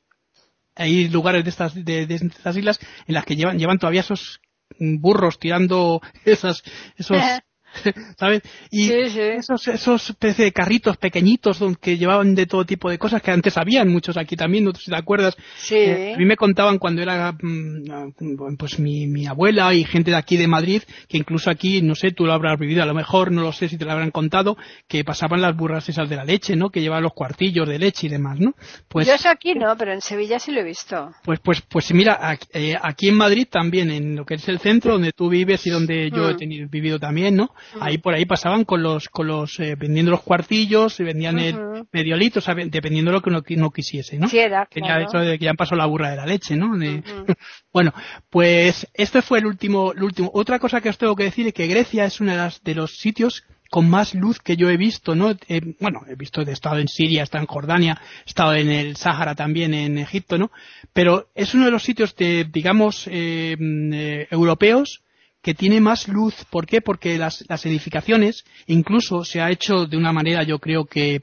hay lugares de estas, de, estas islas en las que llevan, llevan todavía esos burros tirando esas, esos, ¿sabes? Y esos, esos de carritos pequeñitos que llevaban de todo tipo de cosas que antes habían muchos aquí también, no sé si te acuerdas. Sí. Eh, a mí me contaban cuando era mm, pues mi, mi abuela y gente de aquí de Madrid, que incluso aquí, no sé, tú lo habrás vivido, a lo mejor, no lo sé si te lo habrán contado, que pasaban las burras esas de la leche, ¿no? Que llevaban los cuartillos de leche y demás, ¿no? Pues, Yo eso aquí no, pero en Sevilla sí lo he visto. Pues, pues, pues mira, eh, aquí en Madrid también, en lo que es el centro donde tú vives y donde yo he mm. tenido, vivido también, ¿no? Ahí por ahí pasaban con los, con los, eh, vendiendo los cuartillos y vendían el medio litro, dependiendo de lo que uno, no quisiese, ¿no? que ya, eso de que ya pasó la burra de la leche, ¿no? bueno, pues este fue el último, el último. Otra cosa que os tengo que decir es que Grecia es uno de, las, de los sitios con más luz que yo he visto, ¿no? Eh, bueno, he visto, he estado en Siria, he estado en Jordania, he estado en el Sáhara también, en Egipto, ¿no? Pero es uno de los sitios de, digamos, eh, eh, europeos que tiene más luz. ¿Por qué? Porque las, las edificaciones, incluso se ha hecho de una manera, yo creo que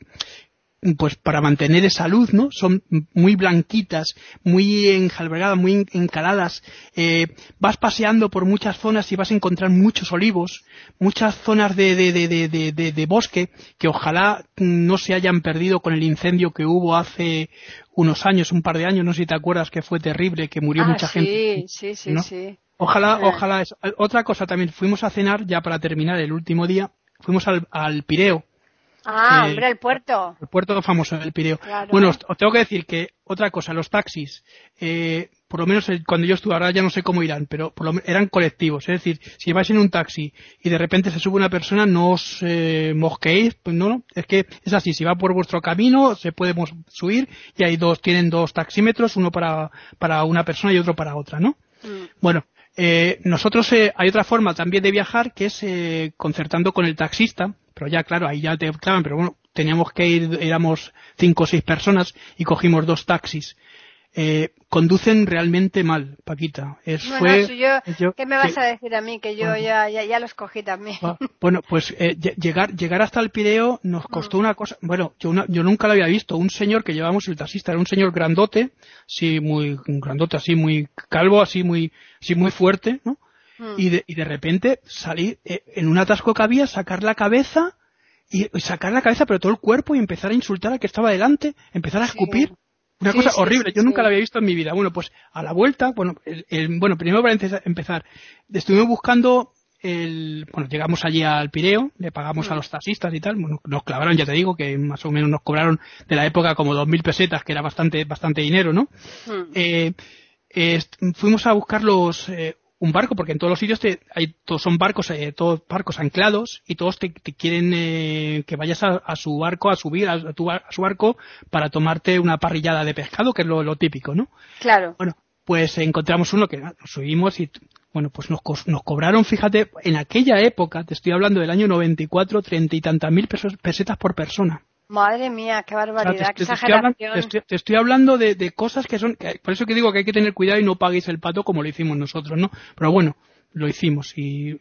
pues para mantener esa luz, ¿no? Son muy blanquitas, muy enjalbergadas, muy encaladas. Eh, vas paseando por muchas zonas y vas a encontrar muchos olivos, muchas zonas de, de, de, de, de bosque que ojalá no se hayan perdido con el incendio que hubo hace unos años, un par de años, no sé si te acuerdas que fue terrible, que murió Ah, mucha sí, gente. sí, sí, ¿no? sí. Ojalá, Eh. ojalá. eso. Otra cosa también, fuimos a cenar ya para terminar el último día, fuimos al, al Pireo, Ah, Eh, hombre, el puerto. el puerto famoso del Pireo. Claro. Bueno, os, os tengo que decir que otra cosa, los taxis, eh, por lo menos el- cuando yo estuve, ahora ya no sé cómo irán, pero por lo eran colectivos. Es decir, si vais en un taxi y de repente se sube una persona, no os eh, mosqueéis, pues no, no, es que es así, si va por vuestro camino, se puede subir y hay dos, tienen dos taxímetros, uno para, para una persona y otro para otra, ¿no? Mm. Bueno, eh, nosotros eh, hay otra forma también de viajar que es eh, concertando con el taxista, pero ya claro, ahí ya te clavan, pero bueno, teníamos que ir, éramos cinco o seis personas y cogimos dos taxis. Eh, conducen realmente mal, Paquita. Es, Bueno, fue, eso yo- yo- ¿Qué me vas que- a decir a mí? Que yo Bueno. ya, ya, ya los cogí también. Ah, Bueno, pues eh, lle- llegar, llegar hasta el Pireo nos Mm. costó una cosa, bueno, yo, una- yo nunca lo había visto, un señor que llevamos el taxista, era un señor grandote, sí, muy grandote, así muy calvo, así muy, así muy fuerte, ¿no? Mm. y de, y de repente salir eh, en un atasco que había, sacar la cabeza y, y sacar la cabeza pero todo el cuerpo y empezar a insultar al que estaba delante, empezar a Sí. Una Sí, cosa sí, horrible, yo nunca la había visto en mi vida. Bueno, pues a la vuelta, bueno, el- el- bueno, primero para empeza- empezar, estuvimos buscando el, bueno, llegamos allí al Pireo, le pagamos a Mm. los taxistas y tal, bueno, nos clavaron, ya te digo, que más o menos nos cobraron de la época como dos mil pesetas, que era bastante, bastante dinero, ¿no? Mm. eh, eh, fuimos a buscar los eh, un barco porque en todos los sitios te, hay todos son barcos eh, todos barcos anclados y todos te, te quieren eh, que vayas a, a su barco a subir a, a tu a su barco para tomarte una parrillada de pescado que es lo, lo típico no Claro. bueno pues encontramos uno que nos subimos y bueno pues nos, nos cobraron fíjate en aquella época te estoy hablando del año 94 treinta y tantas mil pesos- pesetas por persona Madre mía, qué barbaridad, qué te, te estoy hablando, exageración. te estoy- te estoy hablando de, de cosas que son, que- por eso que digo que hay que tener cuidado y no paguéis el pato como lo hicimos nosotros, ¿no? Pero bueno, lo hicimos y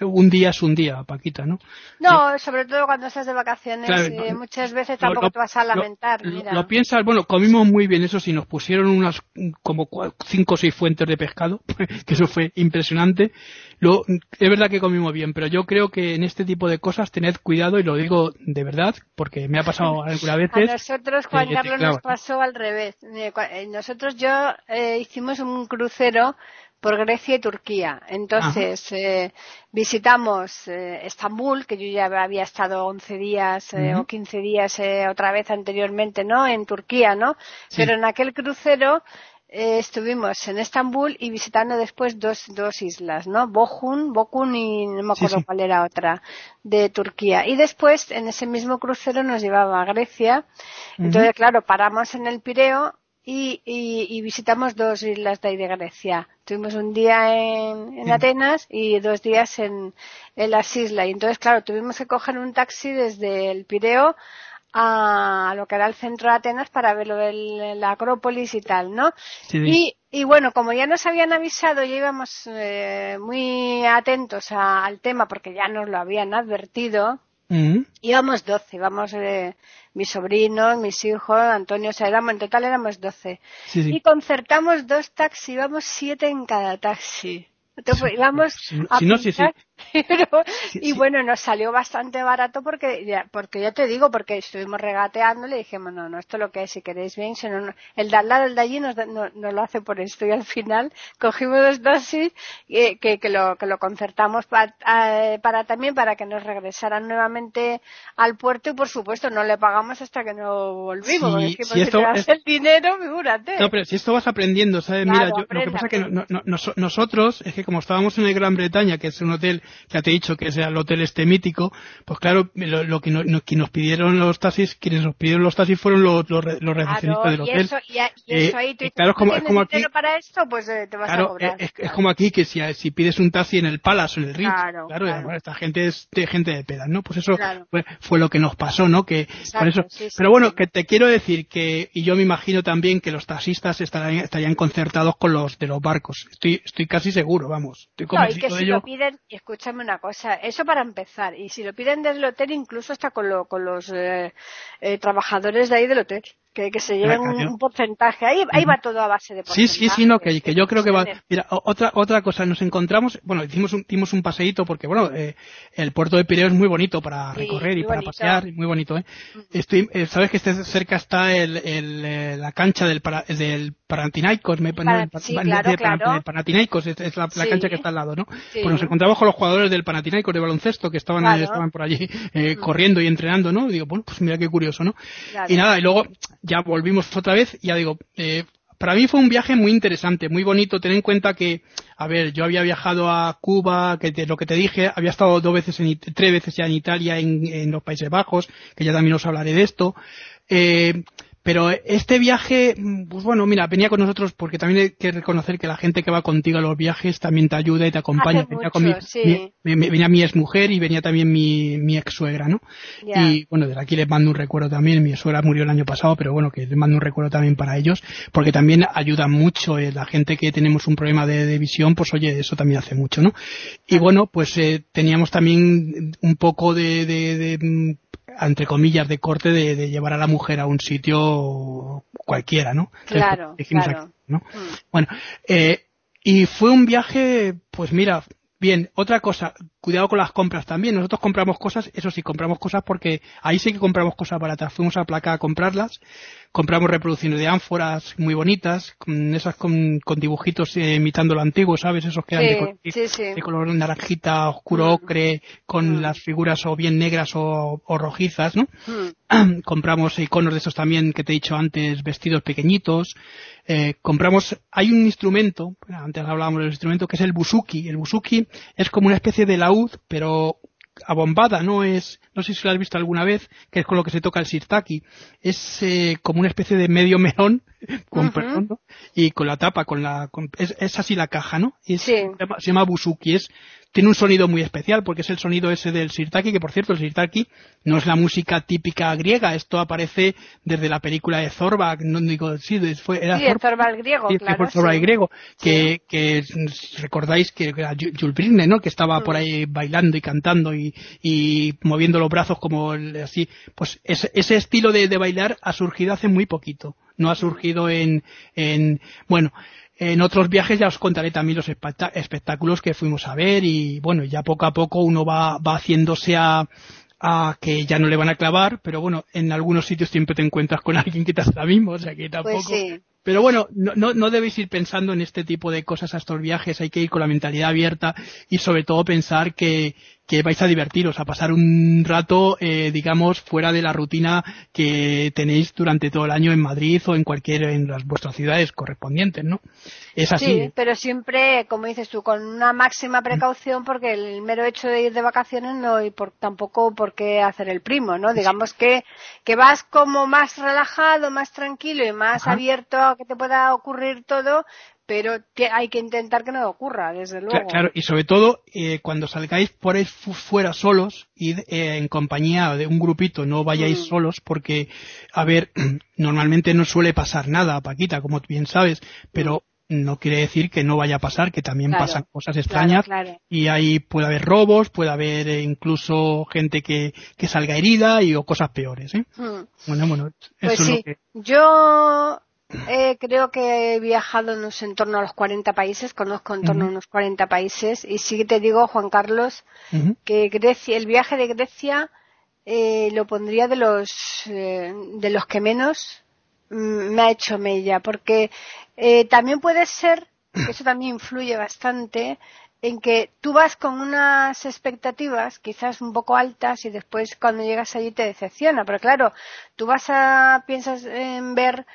un día es un día, Paquita, ¿no? No, sobre todo cuando estás de vacaciones, Claro, eh, no, muchas veces tampoco lo- te vas a lamentar. Lo, mira. lo piensas, bueno, comimos muy bien, eso sí, nos pusieron unas como cinco o seis fuentes de pescado, que eso fue impresionante. Lo, es verdad que comimos bien, pero yo creo que en este tipo de cosas tened cuidado y lo digo de verdad, porque me ha pasado algunas A veces. nosotros, Juan eh, te Carlos, nos pasó al revés. Eh, eh, Nosotros, yo, eh, hicimos un crucero por Grecia y Turquía. Entonces, eh, visitamos eh, Estambul, que yo ya había estado 11 días eh, o 15 días eh, otra vez anteriormente, ¿no? En Turquía, ¿no? Sí. Pero en aquel crucero eh, estuvimos en Estambul y visitando después dos, dos islas, ¿no? Bohun, Bokun y no me acuerdo sí. cuál era otra, de Turquía. Y después, en ese mismo crucero nos llevaba a Grecia. Entonces, claro, paramos en el Pireo y, y, y visitamos dos islas de ahí de Grecia. Tuvimos un día en, en Sí. Atenas y dos días en, en las islas. Y entonces, claro, tuvimos que coger un taxi desde el Pireo a lo que era el centro de Atenas para ver lo de la Acrópolis y tal, ¿no? Sí, Y, y bueno, como ya nos habían avisado, ya íbamos eh, muy atentos a- al tema porque ya nos lo habían advertido, Ujú. íbamos 12, íbamos eh, mis sobrinos, mis hijos, Antonio, o sea, éramos, en total éramos 12. Sí, sí. Y concertamos dos taxis, íbamos siete en cada taxi. Entonces, íbamos Si- a si no, sí, pero- Sí, y sí. bueno, nos salió bastante barato porque ya, porque ya te digo, porque estuvimos regateando y le dijimos, no, no, esto es lo que es, si queréis bien, si no, no. el de al lado, el de allí nos, no, nos lo hace por esto y al final cogimos dos taxis eh, que, que, lo, que lo concertamos pa- para también para que nos regresaran nuevamente al puerto y por supuesto no le pagamos hasta que no volvimos, Sí, porque si esto te das es- el dinero, figúrate. No, pero si esto vas aprendiendo, ¿sabes? Claro, Mira, yo, lo que pasa es que no- no- nosotros, es que como estábamos en Gran Bretaña, que es un hotel ya te he dicho que es el hotel este mítico, pues claro, lo, que, nos pidieron los taxis, quienes nos pidieron los taxis fueron los, los, los recepcionistas del hotel. Y eso, ahí, tú claro, es como, es como aquí, para esto, pues te vas a cobrar. Es, es, como aquí que si, si pides un taxi en el Palace o en el Ritz, claro, claro, esta gente es de gente de pedas, ¿no? Pues eso fue, fue, lo que nos pasó, ¿no? Que por eso, pero bueno, que te quiero decir que, y yo me imagino también que los taxistas estarían, estarían concertados con los de los barcos. Estoy, estoy casi seguro, vamos. Estoy no, y que si lo piden, y escúchame una cosa, eso para empezar, y si lo piden desde el hotel, incluso hasta con, lo, con los eh, eh, trabajadores de ahí del hotel que, que se lleven un, porcentaje. Ahí, ahí va todo a base de porcentaje. Sí, sí, sí, no, que, que yo creo que va. Mira, otra otra cosa, nos encontramos, bueno, hicimos un, hicimos un paseíto porque, bueno, eh, el puerto de Pireo es muy bonito para recorrer y para pasear, muy bonito, ¿eh? Estoy, eh, sabes que este cerca está el, el, eh, la cancha del, para, del Panathinaikos, me, para, sí, claro, claro. Panathinaikos, es, la, la cancha que está al lado, ¿no? Pues nos encontramos con los jugadores del Panathinaikos de baloncesto que estaban, estaban por allí eh, corriendo y entrenando, ¿no? digo, bueno, pues mira qué curioso, ¿no? Y nada, y luego ya volvimos otra vez, ya digo, eh, para mí fue un viaje muy interesante, muy bonito. Ten en cuenta que, a ver, yo había viajado a Cuba, que de lo que te dije, había estado dos veces, en, tres veces ya en Italia, en, en los Países Bajos, que ya también os hablaré de esto. Eh, pero este viaje, mm, pues bueno, mira, venía con nosotros porque también hay que reconocer que la gente que va contigo a los viajes también te ayuda y te acompaña. venía, con mi, venía mi ex mujer y venía también mi, mi ex suegra, ¿no? Y bueno, desde aquí les mando un recuerdo también. Mi suegra murió el año pasado, pero bueno, que les mando un recuerdo también para ellos, porque también ayuda mucho. Eh, la gente que tenemos un problema de, visión, pues oye, eso también hace mucho, ¿no? Y bueno, pues eh, teníamos también un poco de, de mm, entre comillas, de corte de, llevar a la mujer a un sitio cualquiera, ¿no? Claro, claro. ¿no? Mm. Bueno, eh, y fue un viaje, pues mira, bien, otra cosa, cuidado con las compras también. Nosotros compramos cosas, eso sí, compramos cosas porque ahí sí que compramos cosas baratas. Fuimos a placa a comprarlas, compramos reproducciones de ánforas muy bonitas, con esas con, con dibujitos eh, imitando lo antiguo, ¿sabes? Esos que eran de, color naranjita, oscuro mm. ocre, con mm. las figuras o bien negras o, rojizas, ¿no? Mm. compramos iconos de esos también que te he dicho antes, vestidos pequeñitos. Eh, compramos, hay un instrumento, antes hablábamos del instrumento, que es el busuki. El busuki es como una especie de laúd, pero abombada, no es, no sé si lo has visto alguna vez, que es con lo que se toca el sirtaki. Es eh, como una especie de medio melón, con y con la tapa, con la, es, así la caja, ¿no? se, llama, busuki, es tiene un sonido muy especial porque es el sonido ese del sirtaki, que por cierto el sirtaki no es la música típica griega, esto aparece desde la película de Zorba, no digo, sí, fue, era sí, Zorba. El griego, claro, Zorba el griego, que, que recordáis que era Jules Verne, ¿no? Que estaba por mm. ahí bailando y cantando y, y moviendo los brazos como así, pues ese, ese estilo de, de bailar ha surgido hace muy poquito, no ha surgido en, en bueno, en otros viajes ya os contaré también los espectáculos que fuimos a ver y bueno, ya poco a poco uno va, va haciéndose a, a que ya no le van a clavar, pero bueno, en algunos sitios siempre te encuentras con alguien que te hace la misma, o sea que pues tampoco. Pero bueno, no, no, no, debéis ir pensando en este tipo de cosas a estos viajes, hay que ir con la mentalidad abierta y sobre todo pensar que, que vais a divertiros, a pasar un rato, eh, digamos, fuera de la rutina que tenéis durante todo el año en Madrid o en cualquier, en las vuestras ciudades correspondientes, ¿no? Es así. Sí, pero siempre, como dices tú, con una máxima precaución porque el mero hecho de ir de vacaciones no hay por, tampoco por qué hacer el primo, ¿no? Digamos que, que vas como más relajado, más tranquilo y más abierto a que te pueda ocurrir todo, pero hay que intentar que no ocurra, desde luego. Claro, y sobre todo eh, cuando salgáis por ahí fuera solos y eh, en compañía de un grupito, no vayáis mm. solos porque, a ver, normalmente no suele pasar nada, Paquita, como bien sabes, pero no quiere decir que no vaya a pasar, que también pasan cosas extrañas y ahí puede haber robos, puede haber eh, incluso gente que, que salga herida y o cosas peores. ¿eh? Mm. Bueno, bueno, eso pues sí. Yo eh, creo que he viajado en, torno a los 40 países, conozco en torno a unos 40 países y sí que te digo, Juan Carlos, que Grecia, el viaje de Grecia eh, lo pondría de los, eh, de los que menos mm, me ha hecho mella, porque eh, también puede ser, que eso también influye bastante, en que tú vas con unas expectativas quizás un poco altas y después cuando llegas allí te decepciona. Pero claro, tú vas a, piensas en ver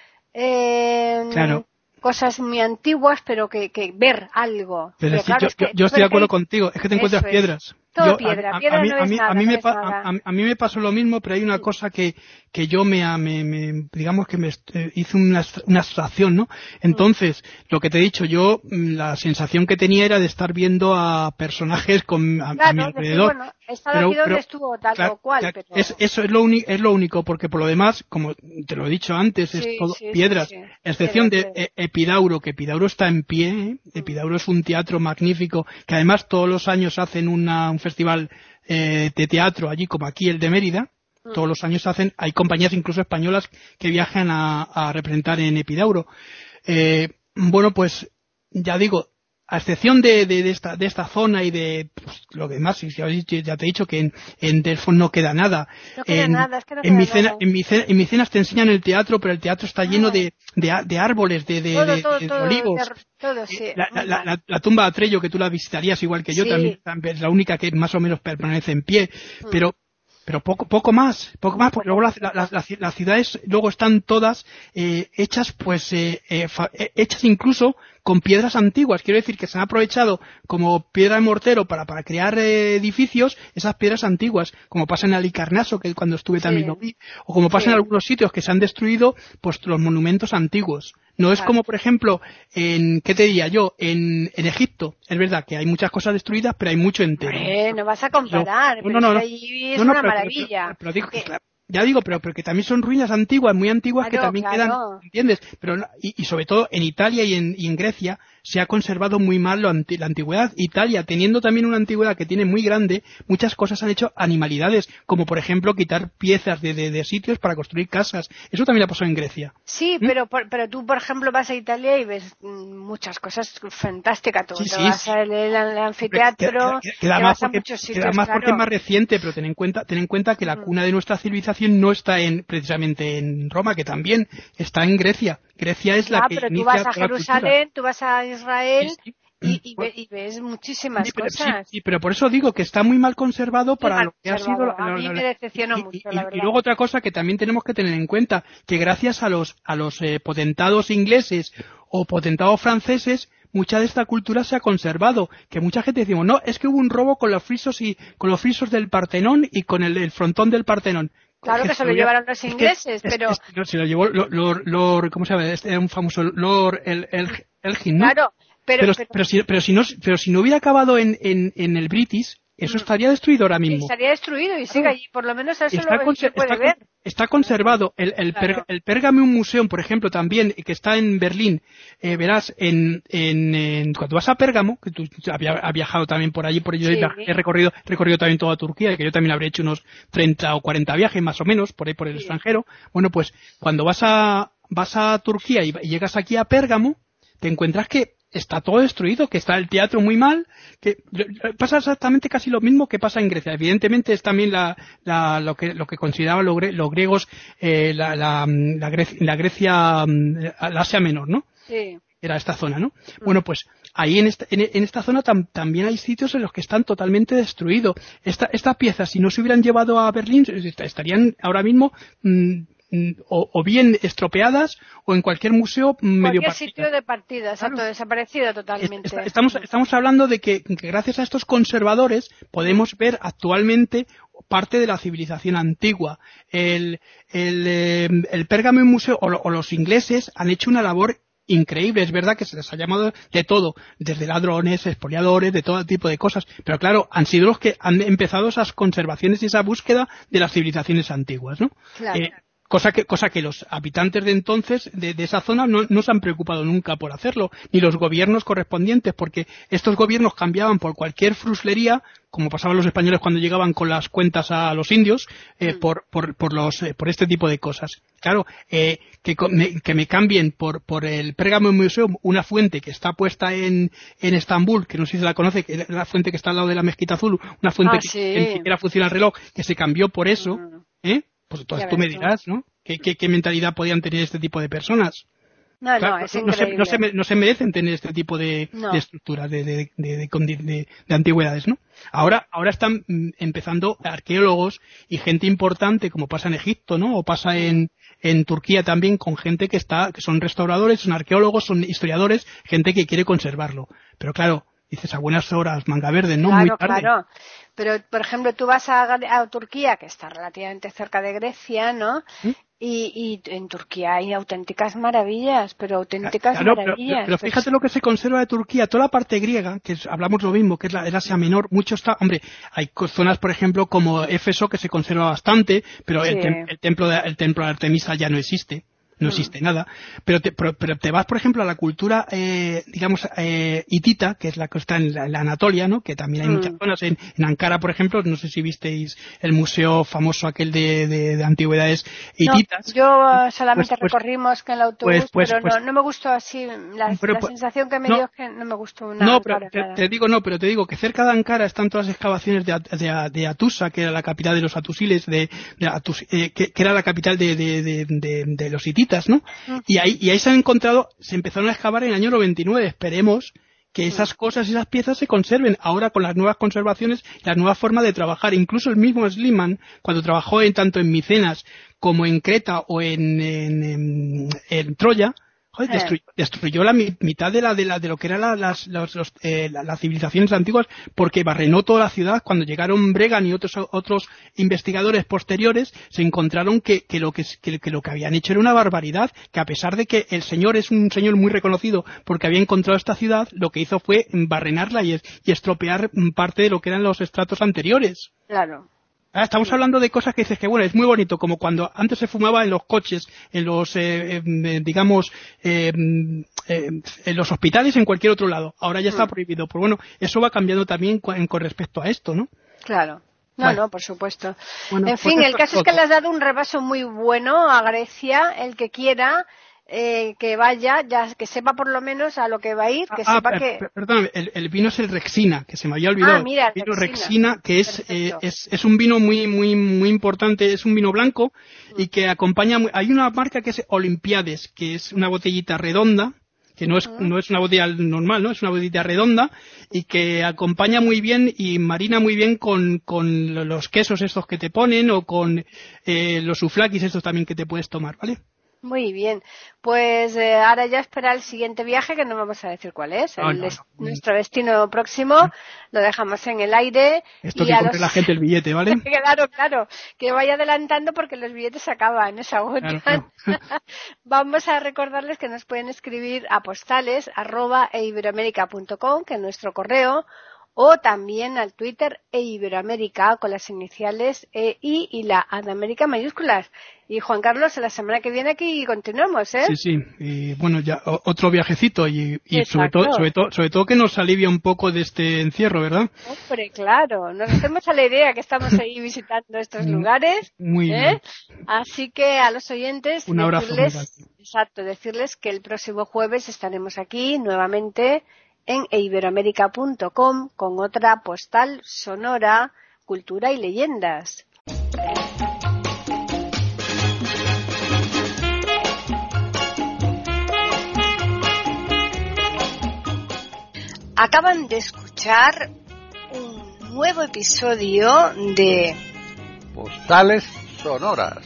claro. cosas muy antiguas, pero que, que ver algo. Pero Que sí, claro, yo, estoy de acuerdo contigo, es que te encuentras es. piedras. Todo piedra, piedra no es nada, a mí me pasó lo mismo, pero hay una cosa que, que yo me, me- me- digamos que me eh, hice una, una abstracción, ¿no? Entonces, lo que te he dicho, yo mm, la sensación que tenía era de estar viendo a personajes con, a, a mi Claro, alrededor. bueno, Pero- aquí donde pero- estuvo tal Claro, cual, claro, pero... es- eso es lo, uni- es lo único, porque por lo demás, como te lo he dicho antes, Sí, es todo sí, sí, piedras, sí. excepción de eh, Epidauro, que Epidauro está en pie, ¿eh? Epidauro es un teatro magnífico, que además todos los años hacen una- un festival eh, de teatro allí, como aquí el de Mérida, Mm. todos los años hacen, hay compañías incluso españolas que viajan a, a representar en Epidauro. Eh, bueno, pues ya digo, a excepción de, de, de esta, de esta zona y de pues, lo demás, y ya, ya te he dicho que en, en Delfos no queda nada. No queda en, nada, es que no en, queda Micena- nada. en Micena- en Micenas te enseñan el teatro, pero el teatro está lleno de, de, árboles, de, de, todo, todo, de todo, olivos. sí. La, la- la- la- tumba de Atrello, que tú la visitarías igual que yo, Sí. también, también es la única que más o menos permanece en pie. Mm. Pero pero poco poco más poco más porque luego las, la- la- las- las ciudades luego están todas eh, hechas pues eh, eh, fa- eh, hechas incluso con piedras antiguas quiero decir que se han aprovechado como piedra de mortero para para crear eh, edificios esas piedras antiguas como pasa en Alicarnaso que cuando estuve también Sí. lo vi o como pasa Sí. en algunos sitios que se han destruido pues los monumentos antiguos no es Claro. como por ejemplo en qué te diría yo en, en Egipto es verdad que hay muchas cosas destruidas pero hay mucho entero Hombre, no vas a comparar, no, pero no, es no. no, una pero- maravilla. pero- pero digo que, Que- claro, ya digo, pero, pero que también son ruinas antiguas, muy antiguas, que también claro. quedan, ¿entiendes? Pero, y, y sobre todo en Italia y en, y en Grecia se ha conservado muy mal lo anti- la antigüedad. Italia, teniendo también una antigüedad que tiene muy grande, muchas cosas han hecho animalidades, como por ejemplo quitar piezas de, de- de sitios para construir casas. Eso también ha pasado en Grecia. Sí, ¿Mm? pero, por- pero tú, por ejemplo, vas a Italia y ves mm, muchas cosas fantásticas. Tú Sí, sí, vas sí. al anfiteatro, Queda- queda- queda te más porque, muchos queda porque es más reciente, pero ten en cuenta, ten en cuenta que la cuna de nuestra civilización no está en, precisamente en Roma, que también está en Grecia. Grecia es la Ah, que pero tú inicia vas a. Jerusalén, tú vas a Israel Sí, sí. y, y, ve- y ves muchísimas sí, pero, sí, cosas. sí, pero por eso digo que está muy mal conservado para mal lo que ha sido A mí me decepcionó y- mucho, y- la y verdad. luego otra cosa que también tenemos que tener en cuenta, que gracias a los, a los eh, potentados ingleses o potentados franceses, mucha de esta cultura se ha conservado. Que mucha gente decimos, no, es que hubo un robo con los frisos y con los frisos del Partenón y con el, el frontón del Partenón. Claro que se lo llevaron los es que- ingleses, es- pero- no, se lo llevó Lord, Lord- ¿cómo se llama? Este un famoso Lord el, el, Elgin, ¿no? Claro, pero, pero, pero- pero si, pero, si no, pero si no hubiera acabado en, en, en el British, eso Mm. estaría destruido ahora mismo. estaría destruido y sigue allí. Por lo menos eso Está, lo se puede está ver. está conservado. El, el, Claro. per- el Pergamon Museum, por ejemplo, también, que está en Berlín, eh, verás, en, en, en- cuando vas a Pérgamo, que tú has viajado también por allí, por ello Sí. he, recorrido, he recorrido también toda Turquía, que yo también habré hecho unos 30 o 40 viajes más o menos, por ahí por el Sí. extranjero. Bueno, pues cuando vas a, vas a Turquía y, y llegas aquí a Pérgamo, te encuentras que está todo destruido, que está el teatro muy mal, que pasa exactamente casi lo mismo que pasa en Grecia. Evidentemente es también la, la- lo que lo que consideraban los, gre- los griegos eh, la, la, la Gre- la Grecia, mm, la Asia Menor, ¿no? Sí. Era esta zona, ¿no? Bueno, pues ahí en esta, en, en esta zona tam- también hay sitios en los que están totalmente destruidos. Esta, estas piezas, si no se hubieran llevado a Berlín, est- estarían ahora mismo mm, o, o bien estropeadas o en cualquier museo mm, medio Cualquier sitio de partida, exacto, Claro. desaparecido totalmente. Est- estamos, estamos hablando de que, que gracias a estos conservadores podemos ver actualmente parte de la civilización antigua. El, el, eh, el Pergamon Museo o los ingleses han hecho una labor increíble. Es verdad que se les ha llamado de todo, desde ladrones, expoliadores, de todo tipo de cosas. Pero claro, han sido los que han empezado esas conservaciones y esa búsqueda de las civilizaciones antiguas, ¿no? Claro. Eh, Cosa que, cosa que los habitantes de entonces, de, de esa zona, no, no se han preocupado nunca por hacerlo, ni los gobiernos correspondientes, porque estos gobiernos cambiaban por cualquier fruslería, como pasaban los españoles cuando llegaban con las cuentas a los indios, eh, Mm. por, por, por, los, eh, por este tipo de cosas. Claro, eh, que, me, que me cambien por, por el Pergamon Museum una fuente que está puesta en, en Estambul, que no sé si se la conoce, que es la fuente que está al lado de la Mezquita Azul, una fuente Ah, que sí. funciona el reloj, que se cambió por eso. ¿eh? Pues entonces tú me dirás, ¿no? ¿Qué, qué, qué mentalidad podían tener este tipo de personas? No, Claro, no, es se, no, se, no se merecen tener este tipo de, de estructuras, de, de, de, antigüedades, ¿no? Ahora, ahora están mm, empezando arqueólogos y gente importante, como pasa en Egipto, ¿no? O pasa en, en Turquía también con gente que está, que son restauradores, son arqueólogos, son historiadores, gente que quiere conservarlo. Pero claro, dices a buenas horas, manga verde, no muy tarde. Claro. Pero, por ejemplo, tú vas a, Turquía, que está relativamente cerca de Grecia, ¿no? ¿Mm? Y, en Turquía hay auténticas maravillas, pero auténticas maravillas. Pero, fíjate lo que se conserva de Turquía, toda la parte griega, que hablamos lo mismo, que es la, el Asia Menor, mucho está, hombre, hay zonas, por ejemplo, como Éfeso, que se conserva bastante, pero el, templo de, el templo de Artemisa ya no existe no existe nada. Pero te, pero, te, vas, por ejemplo, a la cultura, eh, digamos, eh, hitita, que es la que está en la, Anatolia, ¿no? Que también hay muchas mm. zonas. En, Ankara, por ejemplo, no sé si visteis el museo famoso aquel de, de, antigüedades hititas. yo uh, solamente pues, pues, recorrimos que en el autobús, pues, pero no, no, me gustó así. La, sensación que me dio es que no me gustó nada. No, pero te, digo, no, pero te digo que cerca de Ankara están todas las excavaciones de, de, de Atusa, que era la capital de los atusiles, de, eh, que, que, era la capital de, de los hititas ¿no? Y ahí, y ahí se han encontrado, se empezaron a excavar en el año 99. Esperemos que esas cosas, esas piezas se conserven ahora con las nuevas conservaciones y las nuevas formas de trabajar. Incluso el mismo Sliman, cuando trabajó en, tanto en Micenas como en Creta o en, en Troya, destruyó, la mitad de la de la de lo que eran las, eh, las civilizaciones antiguas porque barrenó toda la ciudad. Cuando llegaron Bregan y otros otros investigadores posteriores se encontraron que, que lo que, que, lo que habían hecho era una barbaridad que a pesar de que el señor es un señor muy reconocido porque había encontrado esta ciudad lo que hizo fue barrenarla y, y estropear parte de lo que eran los estratos anteriores. Claro Ah, estamos hablando de cosas que dices que, bueno, es muy bonito, como cuando antes se fumaba en los coches, en los, eh, eh, digamos, eh, en los hospitales, en cualquier otro lado. Ahora ya está mm. prohibido. Pues bueno, eso va cambiando también con, respecto a esto, ¿no? Claro. No, no, por supuesto. en pues fin, el caso es que le has dado un repaso muy bueno a Grecia. El que quiera, eh, que vaya, ya que sepa por lo menos a lo que va a ir, que ah, sepa que... Perdón, el, vino es el Rexina, que se me había olvidado. Ah, mira, el vino Rexina, que es, eh, es, es, un vino muy, muy, muy importante, es un vino blanco y que acompaña... Hay una marca que es Olimpiades, que es una botellita redonda, que no es, no es una botella normal, ¿no? Es una botellita redonda y que acompaña muy bien y marina muy bien con, con los quesos estos que te ponen o con eh, los suflakis estos también que te puedes tomar, ¿vale? Muy bien, pues eh, ahora ya espera el siguiente viaje que no vamos a decir cuál es. Nuestro destino próximo lo dejamos en el aire. Esto que compre la gente el billete, ¿vale? claro, claro, que vaya adelantando porque los billetes se acaban, esa agotan. vamos a recordarles que nos pueden escribir a postales arroba eiberoamerica.com, que es nuestro correo, o también al Twitter e Iberoamérica con las iniciales EI y la A de América mayúsculas. Y Juan Carlos, la semana que viene aquí continuamos, ¿eh? Sí, sí. Y bueno, ya otro viajecito y, sobre, todo, sobre, todo, sobre todo que nos alivia un poco de este encierro, ¿verdad? Hombre, claro. Nos hacemos a la idea que estamos ahí visitando estos mm, lugares. Muy ¿eh? bien. Así que a los oyentes, un abrazo. exacto, decirles que el próximo jueves estaremos aquí nuevamente en iberoamérica.com con otra postal sonora, cultura y leyendas. Acaban de escuchar un nuevo episodio de Postales Sonoras,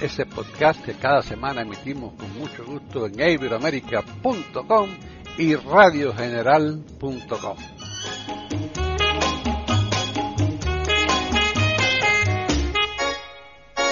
ese podcast que cada semana emitimos con mucho gusto en iberoamérica.com y radiogeneral.com.